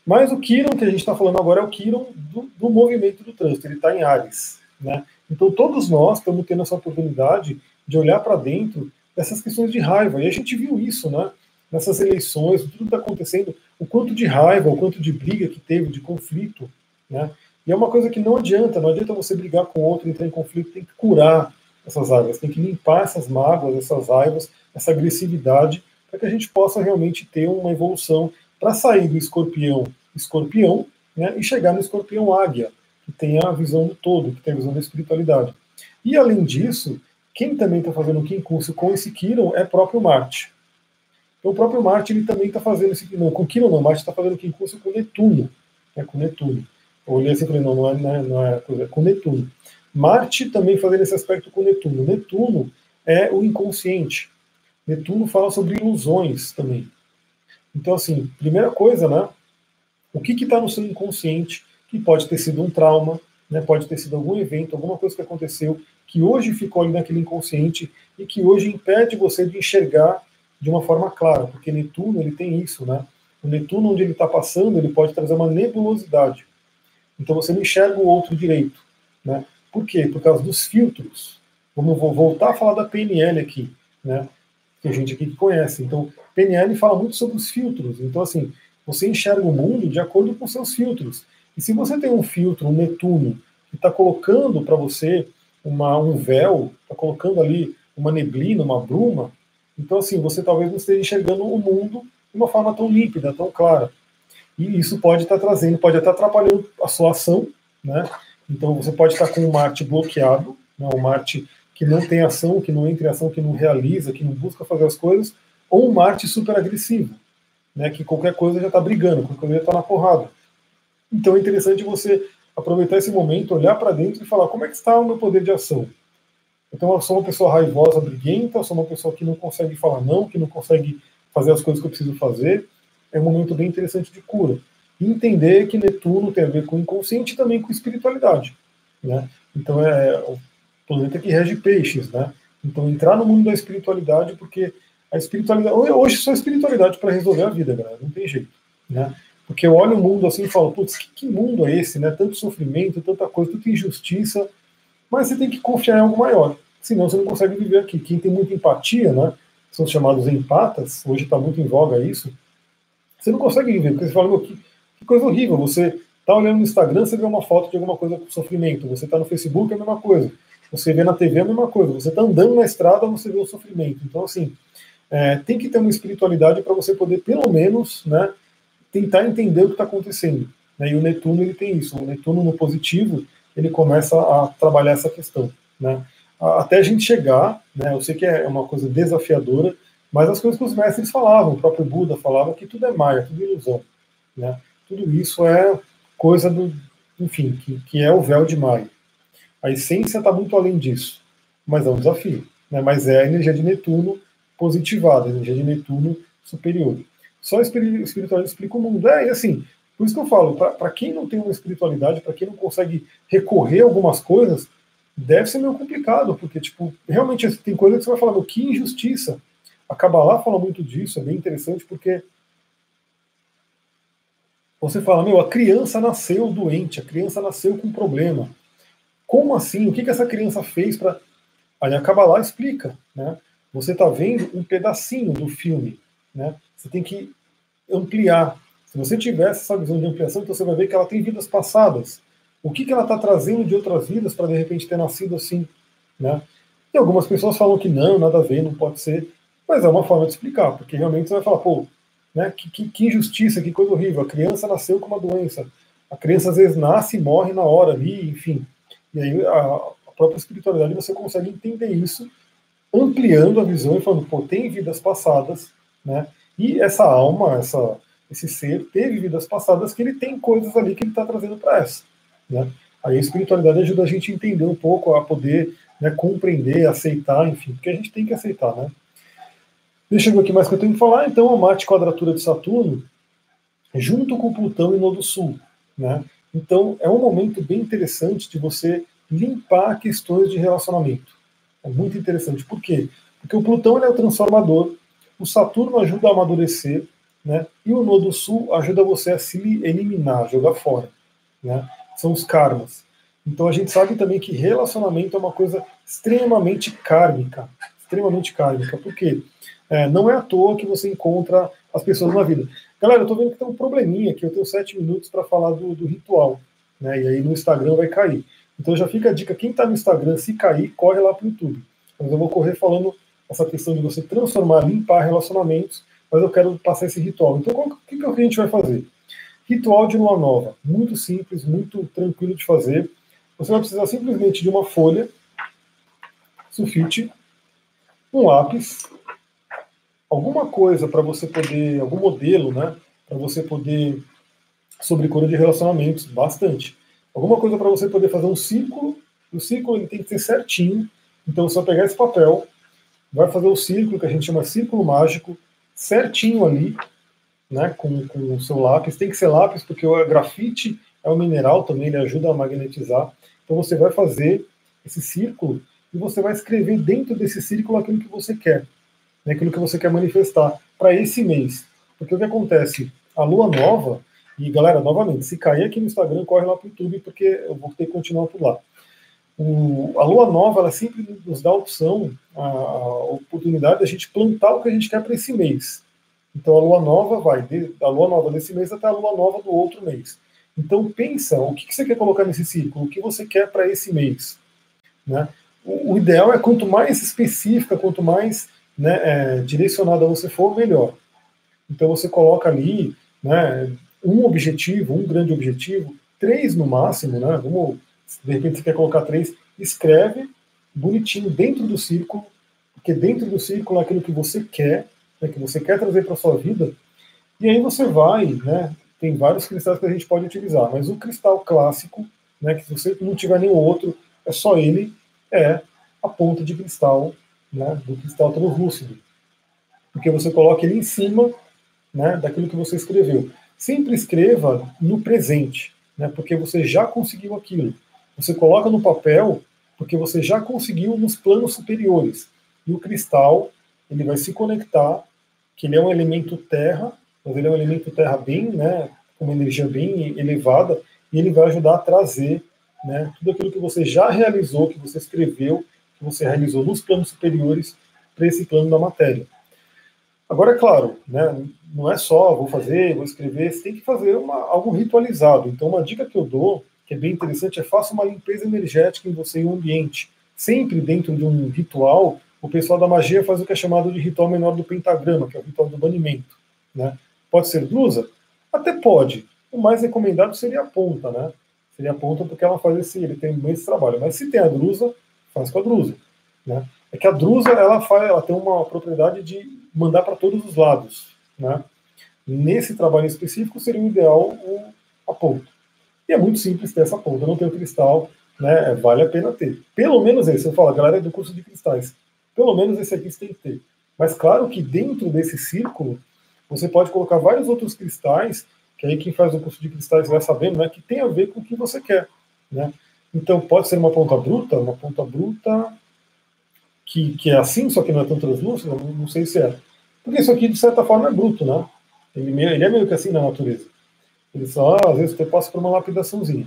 mas o Kiron que a gente está falando agora é o Kiron do, do movimento do trânsito, ele está em Ares. Né? Então todos nós estamos tendo essa oportunidade de olhar para dentro dessas questões de raiva. E a gente viu isso, né? Nessas eleições, tudo está acontecendo, o quanto de raiva, o quanto de briga que teve, de conflito, né? E é uma coisa que não adianta, não adianta você brigar com outro, entrar em conflito, tem que curar essas raivas, tem que limpar essas mágoas, essas raivas, essa agressividade, para que a gente possa realmente ter uma evolução para sair do escorpião escorpião né, e chegar no escorpião águia, que tem a visão do todo, que tem a visão da espiritualidade. E além disso, quem também está fazendo um quincurso com esse Kiron é próprio Marte. Então o próprio Marte ele também está fazendo esse não, com Kiron não, Marte está fazendo quincurso com Netuno, né, com Netuno. Eu olhei assim e falei, não, não é, não é, não é é com Netuno. Marte também fazendo esse aspecto com Netuno. Netuno é o inconsciente. Netuno fala sobre ilusões também. Então, assim, primeira coisa, né? O que está no seu inconsciente, que pode ter sido um trauma, né, pode ter sido algum evento, alguma coisa que aconteceu, que hoje ficou ali naquele inconsciente e que hoje impede você de enxergar de uma forma clara, porque Netuno ele tem isso, né? O Netuno, onde ele está passando, ele pode trazer uma nebulosidade. Então você não enxerga o outro direito. Né? Por quê? Por causa dos filtros. Vamos voltar a falar da PNL aqui, né? Tem gente aqui que conhece. Então, PNL fala muito sobre os filtros. Então, assim, você enxerga o mundo de acordo com seus filtros. E se você tem um filtro, um Netuno, que está colocando para você uma, um véu, está colocando ali uma neblina, uma bruma, então, assim, você talvez não esteja enxergando o mundo de uma forma tão límpida, tão clara. E isso pode estar tá trazendo, pode estar atrapalhando a sua ação, né? Então, você pode estar com o Marte bloqueado, né? o Marte que não tem ação, que não entra em ação, que não realiza, que não busca fazer as coisas, ou um Marte super agressivo, né? que qualquer coisa já está brigando, qualquer coisa já está na porrada. Então, é interessante você aproveitar esse momento, olhar para dentro e falar como é que está o meu poder de ação. Então, eu sou uma pessoa raivosa, briguenta, sou uma pessoa que não consegue falar não, que não consegue fazer as coisas que eu preciso fazer. É um momento bem interessante de cura. Entender que Netuno tem a ver com o inconsciente e também com espiritualidade. Né? Então, é o planeta que rege peixes. Né? Então, entrar no mundo da espiritualidade, porque a espiritualidade. Hoje, só espiritualidade para resolver a vida, galera. Não tem jeito. Né? Porque eu olho o mundo assim e falo, putz, que, que mundo é esse, né? Tanto sofrimento, tanta coisa, tanta injustiça. Mas você tem que confiar em algo maior senão você não consegue viver aqui. Quem tem muita empatia, né, são chamados empatas, hoje está muito em voga isso, você não consegue viver, porque você fala, que, coisa horrível, você está olhando no Instagram, você vê uma foto de alguma coisa com sofrimento, você está no Facebook, é a mesma coisa, você vê na TV, é a mesma coisa, você está andando na estrada, você vê o sofrimento. Então, assim, é, tem que ter uma espiritualidade para você poder, pelo menos, né, tentar entender o que está acontecendo. Né? E o Netuno, ele tem isso, o Netuno no positivo, ele começa a trabalhar essa questão. Né? até a gente chegar, né, eu sei que é uma coisa desafiadora, mas as coisas que os mestres falavam, o próprio Buda falava que tudo é maia, tudo é ilusão. Né? Tudo isso é coisa do, enfim, que, que é o véu de Maia. A essência está muito além disso, mas é um desafio. Né? Mas é a energia de Netuno positivada, a energia de Netuno superior. Só a espiritualidade explica o mundo. É, e assim, por isso que eu falo, para quem não tem uma espiritualidade, para quem não consegue recorrer a algumas coisas, deve ser meio complicado, porque, tipo, realmente tem coisa que você vai falar, que injustiça. A Kabbalah fala muito disso, é bem interessante, porque você fala, meu, a criança nasceu doente, a criança nasceu com problema. Como assim? O que, que essa criança fez para. Aí a Kabbalah explica, né? Você está vendo um pedacinho do filme, né? Você tem que ampliar. Se você tivesse essa visão de ampliação, então você vai ver que ela tem vidas passadas. O que, que ela está trazendo de outras vidas para de repente ter nascido assim? Né? E algumas pessoas falam que não, nada a ver, não pode ser, mas é uma forma de explicar, porque realmente você vai falar, pô, né, que, que, que injustiça, que coisa horrível, a criança nasceu com uma doença, a criança às vezes nasce e morre na hora ali, enfim. E aí a, a própria espiritualidade você consegue entender isso, ampliando a visão e falando, pô, tem vidas passadas, né? E essa alma, essa, esse ser, teve vidas passadas que ele tem coisas ali que ele está trazendo para essa. Né? Aí a espiritualidade ajuda a gente a entender um pouco, a poder né, compreender, aceitar, enfim, porque a gente tem que aceitar, né? Deixa eu ver aqui mais que eu tenho que falar. Então, a Marte quadratura de Saturno, junto com Plutão e Nodo Sul, né? Então, é um momento bem interessante de você limpar questões de relacionamento. É muito interessante. Por quê? Porque o Plutão é o transformador, o Saturno ajuda a amadurecer, né? E o Nodo Sul ajuda você a se eliminar, jogar fora, né? são os karmas. Então a gente sabe também que relacionamento é uma coisa extremamente kármica. Extremamente kármica. Por quê? É, não é à toa que você encontra as pessoas na vida. Galera, eu tô vendo que tem um probleminha aqui. Eu tenho sete minutos para falar do, do, ritual. Né? E aí no Instagram vai cair. Então já fica a dica: quem está no Instagram, se cair, corre lá para o YouTube. Mas eu vou correr falando essa questão de você transformar, limpar relacionamentos. Mas eu quero passar esse ritual. Então, o que, que a gente vai fazer? Ritual de lua nova, muito simples, muito tranquilo de fazer. Você vai precisar simplesmente de uma folha, sulfite, um lápis, alguma coisa para você poder, algum modelo, né, para você poder sobre cura de relacionamentos, bastante. Alguma coisa para você poder fazer um círculo. O círculo ele tem que ser certinho. Então você vai pegar esse papel, vai fazer o círculo que a gente chama círculo mágico, certinho ali, né, com, com o seu lápis. Tem que ser lápis, porque o grafite é um mineral também, ele ajuda a magnetizar. Então você vai fazer esse círculo e você vai escrever dentro desse círculo aquilo que você quer, né, aquilo que você quer manifestar para esse mês. Porque o que acontece? a lua nova, e galera, novamente, se cair aqui no Instagram, corre lá para o YouTube, porque eu vou ter que continuar por lá. O, a lua nova, ela sempre nos dá a opção, a, a oportunidade da gente plantar o que a gente quer para esse mês. Então a lua nova vai da lua nova desse mês até a lua nova do outro mês. Então pensa, o que, que você quer colocar nesse círculo? O que você quer para esse mês? Né? O, ideal é quanto mais específica, quanto mais né, é, direcionada você for, melhor. Então você coloca ali né, um objetivo, um grande objetivo, três no máximo, né? Vamos, de repente você quer colocar três, escreve bonitinho dentro do círculo, porque dentro do círculo é aquilo que você quer, né, que você quer trazer para sua vida, e aí você vai, né? Tem vários cristais que a gente pode utilizar, mas o cristal clássico, né, que se você não tiver nenhum outro, é só ele, é a ponta de cristal, né, do cristal translúcido. Porque você coloca ele em cima né, daquilo que você escreveu. Sempre escreva no presente, né, porque você já conseguiu aquilo. Você coloca no papel porque você já conseguiu nos planos superiores. E o cristal, ele vai se conectar, que ele é um elemento terra, mas ele é um elemento terra bem, né, com uma energia bem elevada, e ele vai ajudar a trazer né, tudo aquilo que você já realizou, que você escreveu, que você realizou nos planos superiores, para esse plano da matéria. Agora, é claro, né, não é só vou fazer, vou escrever, você tem que fazer uma, algo ritualizado. Então, uma dica que eu dou, que é bem interessante, é faça uma limpeza energética em você e o ambiente. Sempre dentro de um ritual, o pessoal da magia faz o que é chamado de ritual menor do pentagrama, que é o ritual do banimento. Né? Pode ser blusa? Até pode. O mais recomendado seria a ponta, né? Seria a ponta porque ela faz esse, ele tem muito trabalho. Mas se tem a drusa, faz com a drusa. Né? É que a drusa ela, faz, ela tem uma propriedade de mandar para todos os lados. Né? Nesse trabalho específico, seria o ideal o, a ponta. E é muito simples ter essa ponta. Não tem o cristal, né? vale a pena ter. Pelo menos esse. Eu falo, a galera é do curso de cristais. Pelo menos esse aqui você tem que ter. Mas claro que dentro desse círculo, você pode colocar vários outros cristais, que aí quem faz o curso de cristais vai sabendo, né, que tem a ver com o que você quer. Né? Então pode ser uma ponta bruta, uma ponta bruta que, que é assim, só que não é tão translúcida, não, não sei se é. Porque isso aqui, de certa forma, é bruto, né? Ele, ele é meio que assim na natureza. Ele só, às vezes, você passa por uma lapidaçãozinha.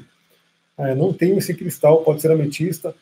É, não tem esse cristal, pode ser ametista?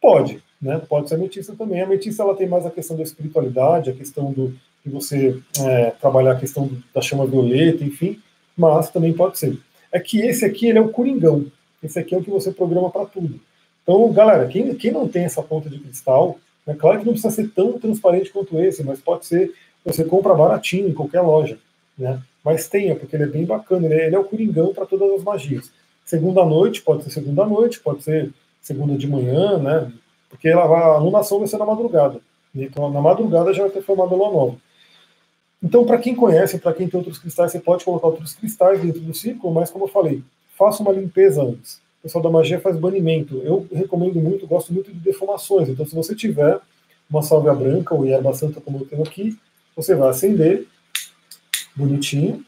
Pode, né? Pode ser ametista também. A ametista ela tem mais a questão da espiritualidade, a questão do de você é, trabalhar a questão da chama violeta, enfim, mas também pode ser. É que esse aqui ele é o coringão. Esse aqui é o que você programa para tudo. Então, galera, quem, quem não tem essa ponta de cristal, é claro que não precisa ser tão transparente quanto esse, mas pode ser, você compra baratinho em qualquer loja, né? Mas tenha, porque ele é bem bacana, ele é, ele é o coringão para todas as magias. Segunda noite, pode ser segunda noite, pode ser segunda de manhã, né? Porque ela, a alunação vai ser na madrugada. Então, na madrugada já vai ter formado a lua nova. Então, para quem conhece, para quem tem outros cristais, você pode colocar outros cristais dentro do círculo, mas como eu falei, faça uma limpeza antes pessoal da magia faz banimento. Eu recomendo muito, gosto muito de defumações. Então, se você tiver uma sálvia branca ou erva santa, como eu tenho aqui, você vai acender, bonitinho,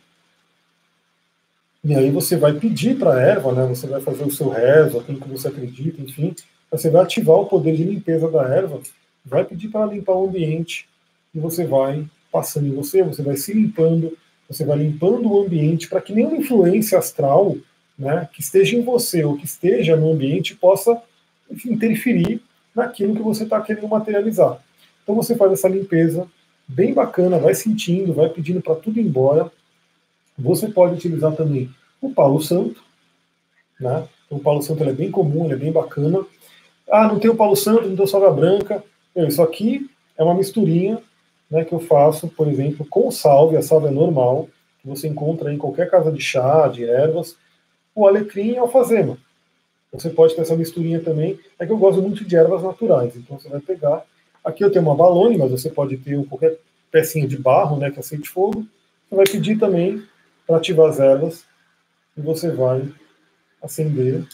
e aí você vai pedir para a erva, né? Você vai fazer o seu rezo, aquilo que você acredita, enfim. Você vai ativar o poder de limpeza da erva, vai pedir para limpar o ambiente e você vai passando em você, você vai se limpando, você vai limpando o ambiente para que nenhuma influência astral né, que esteja em você ou que esteja no ambiente possa interferir naquilo que você está querendo materializar. Então você faz essa limpeza bem bacana, vai sentindo, vai pedindo para tudo ir embora. Você pode utilizar também o Paulo Santo, né? O Paulo Santo é bem comum, ele é bem bacana. Ah, não tem o Paulo Santo, não tem o Branca. Isso aqui é uma misturinha né, que eu faço, por exemplo, com salve, a salve é normal, que você encontra em qualquer casa de chá, de ervas, o alecrim e a alfazema. Você pode ter essa misturinha também. É que eu gosto muito de ervas naturais. Então você vai pegar. Aqui eu tenho uma balone, mas você pode ter qualquer pecinha de barro, né, que aceite fogo. Você vai pedir também para ativar as ervas. E você vai acender.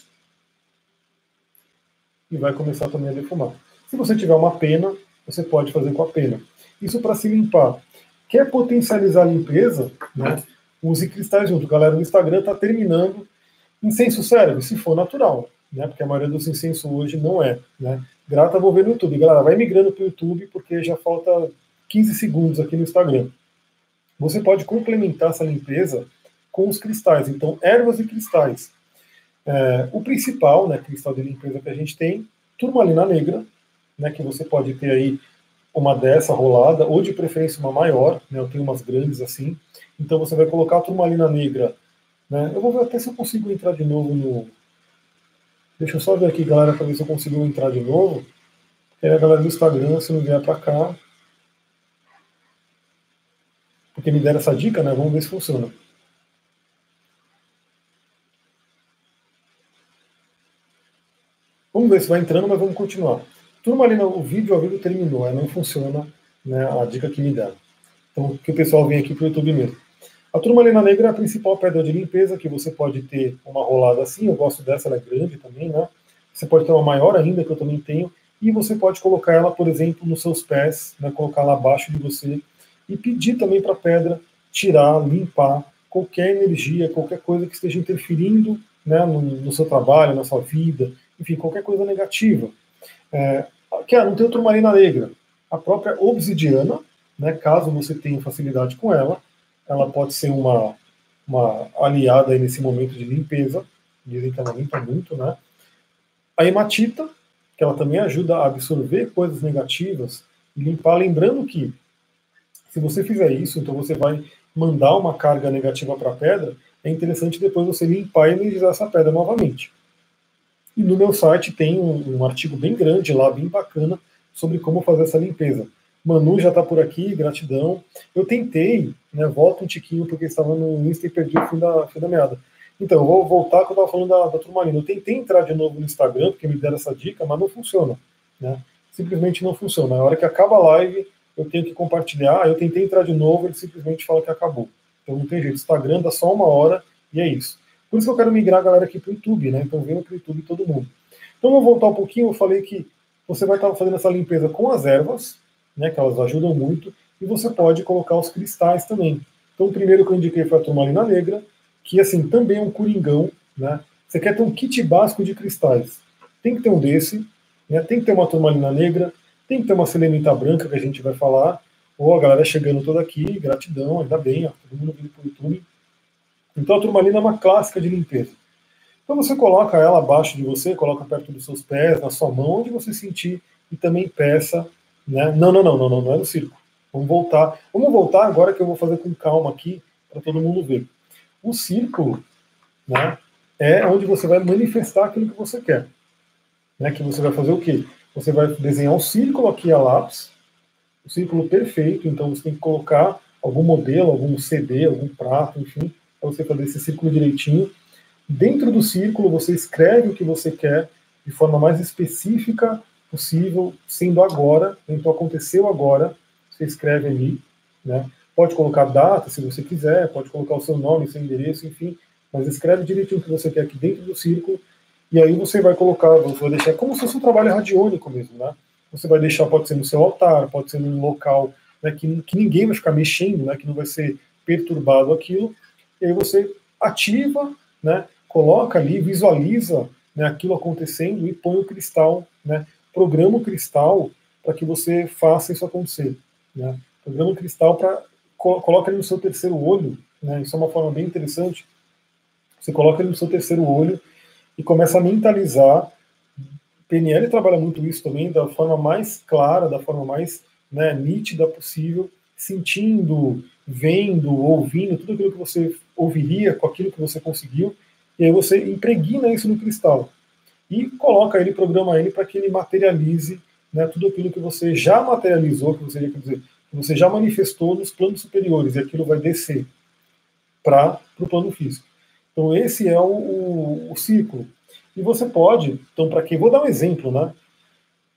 E vai começar também a defumar. Se você tiver uma pena, você pode fazer com a pena. Isso para se limpar. Quer potencializar a limpeza? Né? Use cristais junto. Galera, o Instagram está terminando Incenso serve, se for natural, né? Porque a maioria dos incensos hoje não é, né? Grata, vou ver no YouTube. Galera, vai migrando para o YouTube, porque já falta 15 segundos aqui no Instagram. Você pode complementar essa limpeza com os cristais. Então, ervas e cristais. É, o principal, né, cristal de limpeza que a gente tem, turmalina negra, né, que você pode ter aí uma dessa rolada, ou de preferência uma maior, né, eu tenho umas grandes assim. Então você vai colocar a turmalina negra. Né, eu vou ver até se eu consigo entrar de novo no. Deixa eu só ver aqui, galera, para ver se eu consigo entrar de novo. Aí a galera do Instagram, se não vier para cá. Porque me deram essa dica, né? Vamos ver se funciona. Vamos ver se vai entrando, mas vamos continuar. Turmalina, o vídeo ao vivo terminou, não funciona né, a dica que me deram. Então, que o pessoal vem aqui para o YouTube mesmo. A turmalina negra é a principal pedra de limpeza, que você pode ter uma rolada assim, eu gosto dessa, ela é grande também, né? Você pode ter uma maior ainda, que eu também tenho, e você pode colocar ela, por exemplo, nos seus pés, né, colocar ela abaixo de você, e pedir também para a pedra tirar, limpar qualquer energia, qualquer coisa que esteja interferindo né, no, no, seu trabalho, na sua vida, enfim, qualquer coisa negativa. É, que ah, não tem turmalina negra. A própria obsidiana, né, caso você tenha facilidade com ela, ela pode ser uma, uma aliada nesse momento de limpeza. Dizem que ela limpa muito, né? A hematita, que ela também ajuda a absorver coisas negativas e limpar. Lembrando que, se você fizer isso, então você vai mandar uma carga negativa para a pedra. É interessante depois você limpar e energizar essa pedra novamente. E no meu site tem um, um artigo bem grande lá, bem bacana, sobre como fazer essa limpeza. Manu já está por aqui, gratidão. Eu tentei, né, volta um tiquinho, porque estava no Insta e perdi o fim da, fim da meada. Então, eu vou voltar que eu estava falando da, da turmalina. Eu tentei entrar de novo no Instagram, porque me deram essa dica, mas não funciona. Né? Simplesmente não funciona. Na hora que acaba a live, eu tenho que compartilhar. Eu tentei entrar de novo, ele simplesmente fala que acabou. Então não tem jeito. Instagram dá só uma hora e é isso. Por isso que eu quero migrar a galera aqui para o YouTube, né? Então venham para o YouTube todo mundo. Então vou voltar um pouquinho, eu falei que você vai estar fazendo essa limpeza com as ervas, né? Que elas ajudam muito, e você pode colocar os cristais também. Então o primeiro que eu indiquei foi a turmalina negra, que assim também é um coringão, né? Você quer ter um kit básico de cristais. Tem que ter um desse, né? Tem que ter uma turmalina negra, tem que ter uma selenita branca que a gente vai falar. Ou oh, a galera chegando toda aqui, gratidão, ainda bem, ó, todo mundo vindo para o YouTube. Então a turmalina é uma clássica de limpeza. Então você coloca ela abaixo de você, coloca perto dos seus pés, na sua mão, onde você sentir, e também peça. Né? Não, não, não, não, não, não é no circo. Vamos voltar. Vamos voltar agora que eu vou fazer com calma aqui, para todo mundo ver. O círculo né, é onde você vai manifestar aquilo que você quer. Né, que você vai fazer o quê? Você vai desenhar um círculo aqui a lápis, o um círculo perfeito, então você tem que colocar algum modelo, algum CD, algum prato, enfim, para você fazer esse círculo direitinho. Dentro do círculo, você escreve o que você quer de forma mais específica possível, sendo agora, então aconteceu agora, você escreve ali, né? Pode colocar data se você quiser, pode colocar o seu nome, seu endereço, enfim, mas escreve direitinho o que você quer aqui dentro do círculo, e aí você vai colocar, você vai deixar como se fosse um trabalho radiônico mesmo, né? Você vai deixar, pode ser no seu altar, pode ser num local né, que, que ninguém vai ficar mexendo, né? Que não vai ser perturbado aquilo, e aí você ativa, né, coloca ali, visualiza né, aquilo acontecendo e põe o cristal, né, programa o cristal para que você faça isso acontecer. Né, programa o cristal para coloca ele no seu terceiro olho, né, isso é uma forma bem interessante. Você coloca ele no seu terceiro olho e começa a mentalizar. PNL trabalha muito isso também da forma mais clara, da forma mais né, nítida possível, sentindo, vendo, ouvindo, tudo aquilo que você ouviria com aquilo que você conseguiu, e aí você impregna isso no cristal e coloca ele, programa ele para que ele materialize né, tudo aquilo que você já materializou, que você, quer dizer, que você já manifestou nos planos superiores, e aquilo vai descer para o plano físico. Então esse é o, o, o ciclo. E você pode, então para quem? Vou dar um exemplo, né?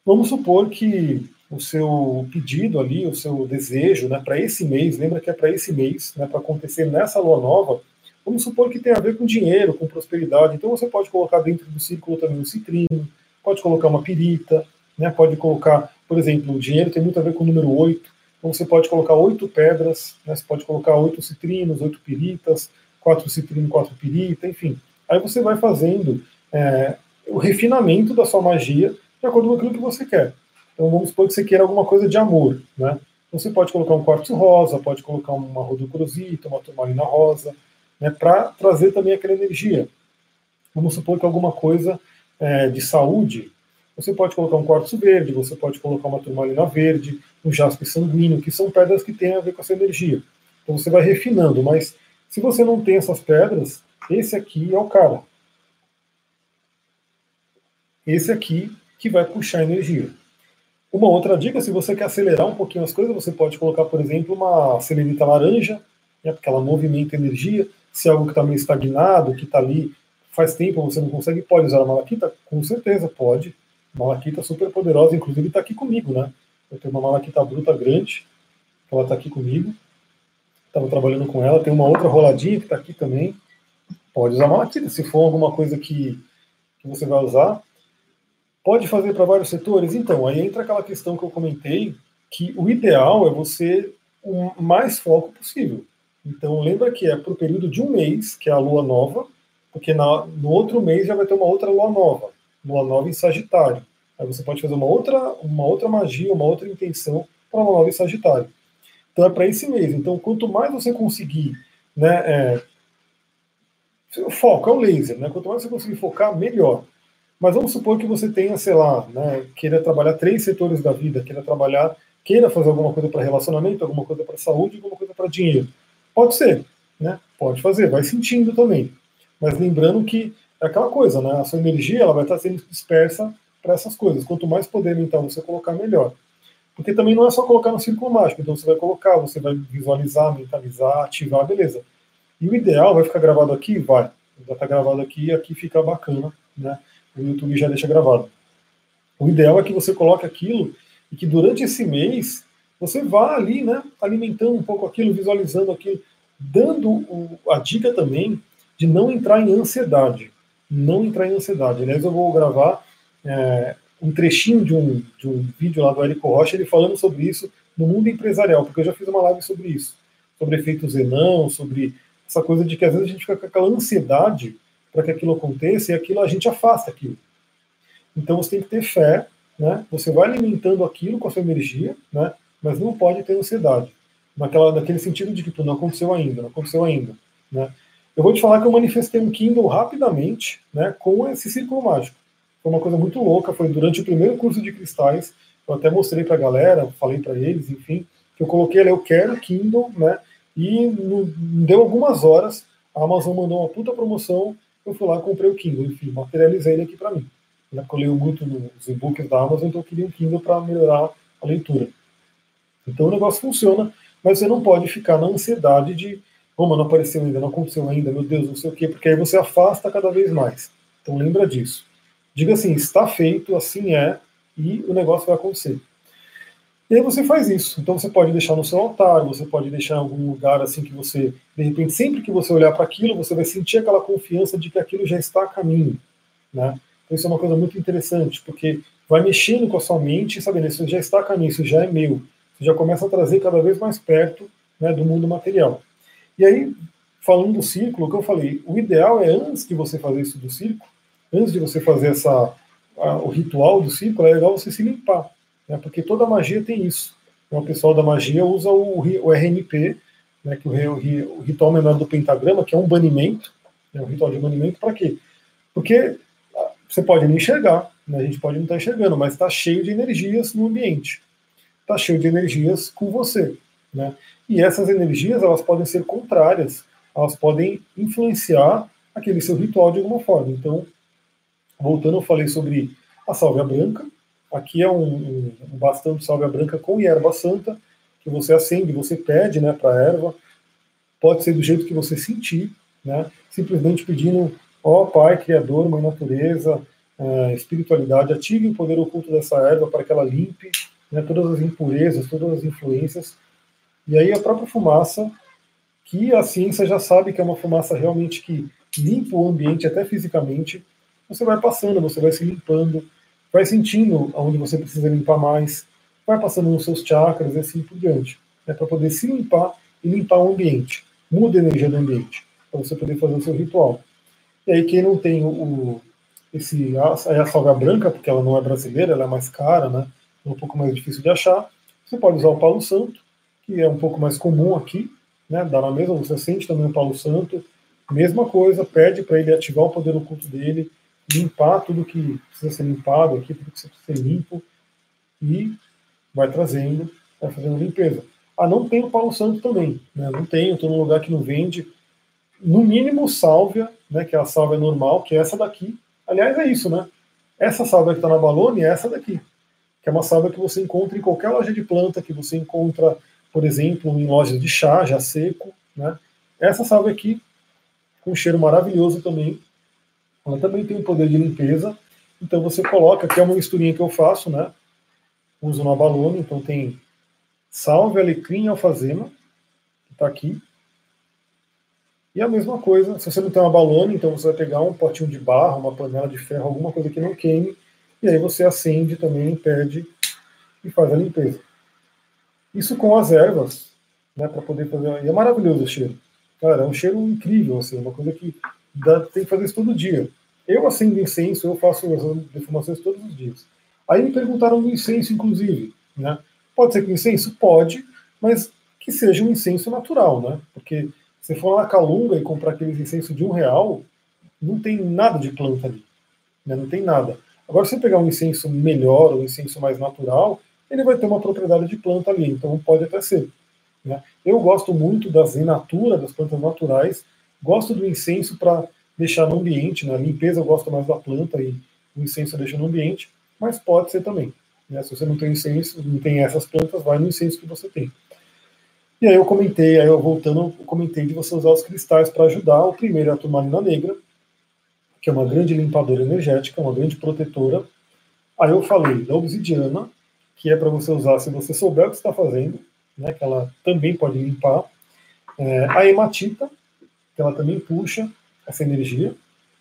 Vamos supor que o seu pedido ali, o seu desejo, né, para esse mês, lembra que é para esse mês, né, para acontecer nessa lua nova, vamos supor que tem a ver com dinheiro, com prosperidade. Então você pode colocar dentro do círculo também um citrino, pode colocar uma pirita, né, pode colocar, por exemplo, o dinheiro tem muito a ver com o número 8, então você pode colocar oito pedras, né, você pode colocar oito citrinos, oito piritas, quatro citrinos, quatro pirita, enfim. Aí você vai fazendo é, o refinamento da sua magia de acordo com aquilo que você quer. Então vamos supor que você queira alguma coisa de amor, né? Então você pode colocar um quartzo rosa, pode colocar uma rodocrosita, uma turmalina rosa, né, para trazer também aquela energia. Vamos supor que alguma coisa é, de saúde, você pode colocar um quartzo verde, você pode colocar uma turmalina verde, um jaspe sanguíneo, que são pedras que têm a ver com essa energia. Então você vai refinando, mas se você não tem essas pedras, esse aqui é o cara. Esse aqui que vai puxar energia. Uma outra dica, se você quer acelerar um pouquinho as coisas, você pode colocar, por exemplo, uma selenita laranja, né, porque ela movimenta energia. Se é algo que está meio estagnado, que está ali faz tempo, você não consegue, pode usar a malaquita? Com certeza pode. Malaquita super poderosa, inclusive está aqui comigo, né? Eu tenho uma malaquita bruta grande, ela está aqui comigo. Estava trabalhando com ela. Tem uma outra roladinha que está aqui também. Pode usar malaquita, se for alguma coisa que, que você vai usar. Pode fazer para vários setores? Então, aí entra aquela questão que eu comentei, que o ideal é você o mais foco possível. Então, lembra que é para o período de um mês, que é a lua nova, porque na, no outro mês já vai ter uma outra lua nova, lua nova em Sagitário. Aí você pode fazer uma outra, uma outra magia, uma outra intenção para uma nova em Sagitário. Então é para esse mês. Então, quanto mais você conseguir, né, é, foco é o laser, né? Quanto mais você conseguir focar, melhor. Mas vamos supor que você tenha, sei lá, né, queira trabalhar três setores da vida, queira trabalhar, queira fazer alguma coisa para relacionamento, alguma coisa para saúde, alguma coisa para dinheiro. Pode ser, né? Pode fazer, vai sentindo também. Mas lembrando que é aquela coisa, né? A sua energia ela vai estar sendo dispersa para essas coisas. Quanto mais poder mental você colocar, melhor. Porque também não é só colocar no círculo mágico. Então você vai colocar, você vai visualizar, mentalizar, ativar, beleza. E o ideal vai ficar gravado aqui? Vai. Já está gravado aqui e aqui fica bacana, né? O YouTube já deixa gravado. O ideal é que você coloque aquilo e que durante esse mês você vá ali, né, alimentando um pouco aquilo, visualizando aquilo, dando o, a dica também de não entrar em ansiedade. Não entrar em ansiedade. Aliás, eu vou gravar é, um trechinho de um, de um vídeo lá do Érico Rocha, ele falando sobre isso no mundo empresarial, porque eu já fiz uma live sobre isso, sobre efeito Zenão, sobre essa coisa de que às vezes a gente fica com aquela ansiedade para que aquilo aconteça e aquilo a gente afasta aquilo. Então você tem que ter fé, né? Você vai alimentando aquilo com a sua energia, né? Mas não pode ter ansiedade. Naquela, naquele sentido de que não aconteceu ainda, não aconteceu ainda, né? Eu vou te falar que eu manifestei um Kindle rapidamente, né? Com esse círculo mágico. Foi uma coisa muito louca. Foi durante o primeiro curso de cristais. Eu até mostrei para a galera, falei para eles, enfim, que eu coloquei ali, eu quero Kindle, né? E no, deu algumas horas, a Amazon mandou uma puta promoção eu fui lá comprei o Kindle, enfim, materializei ele aqui para mim. Eu leio muito nos e-books da Amazon, então eu queria um Kindle para melhorar a leitura. Então o negócio funciona, mas você não pode ficar na ansiedade de, oh, não apareceu ainda, não aconteceu ainda, meu Deus, não sei o quê, porque aí você afasta cada vez mais. Então lembra disso. Diga assim, está feito, assim é, e o negócio vai acontecer. E aí você faz isso. Então você pode deixar no seu altar, você pode deixar em algum lugar assim que você, de repente, sempre que você olhar para aquilo, você vai sentir aquela confiança de que aquilo já está a caminho. Né? Então isso é uma coisa muito interessante, porque vai mexendo com a sua mente, sabendo, isso já está a caminho, isso já é meu. Você já começa a trazer cada vez mais perto né, do mundo material. E aí, falando do círculo, o que eu falei, o ideal é antes de você fazer isso do círculo, antes de você fazer essa, a, o ritual do círculo, é legal você se limpar né, porque toda magia tem isso. Então, o pessoal da magia usa o, o RNP, né, que o, o, ritual menor do pentagrama, que é um banimento, né, um ritual de banimento, para quê? Porque ah, você pode não enxergar, né, a gente pode não estar tá enxergando, mas está cheio de energias no ambiente. Está cheio de energias com você. Né? E essas energias elas podem ser contrárias, elas podem influenciar aquele seu ritual de alguma forma. Então, voltando, eu falei sobre a sálvia branca, Aqui é um, um bastão de sálvia branca com erva santa, que você acende, você pede né, para a erva. Pode ser do jeito que você sentir, né, simplesmente pedindo, ó Pai, Criador, Mãe Natureza, é, espiritualidade, ative o poder oculto dessa erva para que ela limpe né, todas as impurezas, todas as influências. E aí a própria fumaça, que a ciência já sabe que é uma fumaça realmente que limpa o ambiente até fisicamente, você vai passando, você vai se limpando, vai sentindo onde você precisa limpar mais, vai passando nos seus chakras e assim por diante, né, para poder se limpar e limpar o ambiente. Muda a energia do ambiente, para você poder fazer o seu ritual. E aí, quem não tem o, esse, a, a salga branca, porque ela não é brasileira, ela é mais cara, né, é um pouco mais difícil de achar, você pode usar o palo santo, que é um pouco mais comum aqui, né, dá na mesma, você sente também o palo santo, mesma coisa, pede para ele ativar o poder oculto dele, limpar tudo que precisa ser limpado aqui, tudo que precisa ser limpo, e vai trazendo, vai fazendo limpeza. Ah, não tenho Paulo Santo também, né? não tenho, estou num lugar que não vende. No mínimo, sálvia, né, que é a sálvia normal, que é essa daqui. Aliás, é isso, né? Essa sálvia que está na Balone é essa daqui, que é uma sálvia que você encontra em qualquer loja de planta, que você encontra, por exemplo, em lojas de chá, já seco, né? Essa sálvia aqui, com um cheiro maravilhoso também, ela também tem um poder de limpeza. Então você coloca, aqui é uma misturinha que eu faço, né? Uso no abalone, então tem salve, alecrim e alfazema, que está aqui. E a mesma coisa, se você não tem uma balone, então você vai pegar um potinho de barro, uma panela de ferro, alguma coisa que não queime, e aí você acende também, perde e faz a limpeza. Isso com as ervas, né, para poder fazer. E é maravilhoso o cheiro. Cara, é um cheiro incrível, assim, uma coisa que tem que fazer isso todo dia. Eu acendo incenso, eu faço defumações todos os dias. Aí me perguntaram do incenso, inclusive. Né? Pode ser que incenso? Pode, mas que seja um incenso natural, né? Porque se for lá na Calunga e comprar aqueles incenso de um real, não tem nada de planta ali. Né? Não tem nada. Agora, se você pegar um incenso melhor, um incenso mais natural, ele vai ter uma propriedade de planta ali, então pode até ser. Né? Eu gosto muito da zenatura, das plantas naturais, gosto do incenso para deixar no ambiente, na limpeza eu gosto mais da planta e o incenso deixa no ambiente, mas pode ser também. Né? Se você não tem incenso, não tem essas plantas, vai no incenso que você tem. E aí eu comentei, aí eu voltando, eu comentei de você usar os cristais para ajudar. O primeiro é a turmalina negra, que é uma grande limpadora energética, uma grande protetora. Aí eu falei da obsidiana, que é para você usar se você souber o que está fazendo, né, que ela também pode limpar. É, a hematita, que ela também puxa essa energia,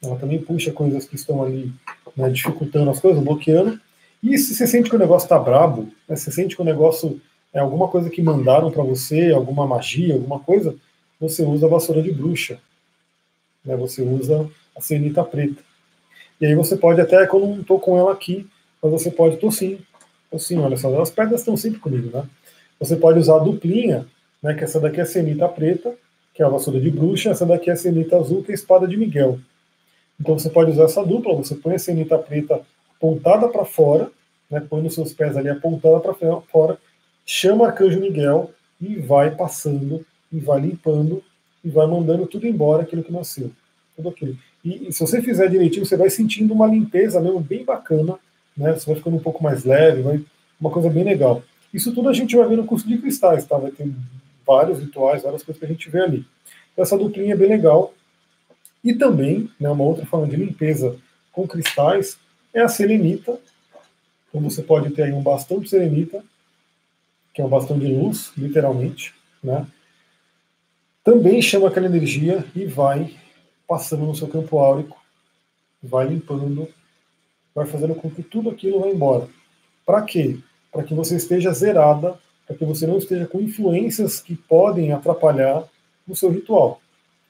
ela também puxa coisas que estão ali né, dificultando as coisas, bloqueando. E se você sente que o negócio está brabo, né, você sente que o negócio é alguma coisa que mandaram para você, alguma magia, alguma coisa, você usa a vassoura de bruxa. Né, você usa a cenita preta. E aí você pode até, quando não estou com ela aqui, mas você pode, estou sim, olha só, as pedras estão sempre comigo, né? Você pode usar a duplinha, né, que essa daqui é a cenita preta, que é a vassoura de bruxa, essa daqui é a cenita azul, que é a espada de Miguel. Então você pode usar essa dupla, você põe a cenita preta apontada para fora, né, põe nos seus pés ali apontada para fora, chama o arcanjo Miguel e vai passando, e vai limpando, e vai mandando tudo embora aquilo que nasceu. Tudo aquilo. E, e se você fizer direitinho, você vai sentindo uma limpeza mesmo bem bacana, né? Você vai ficando um pouco mais leve, vai uma coisa bem legal. Isso tudo a gente vai ver no curso de cristais, tá? Vai ter vários rituais, várias coisas que a gente vê ali. Essa duplinha é bem legal. E também, né, uma outra forma de limpeza com cristais é a selenita. Então você pode ter aí um bastão de selenita, que é um bastão de luz, literalmente, né? Também chama aquela energia e vai passando no seu campo áurico, vai limpando, vai fazendo com que tudo aquilo vá embora. Para quê? Para que você esteja zerada, para que você não esteja com influências que podem atrapalhar no seu ritual.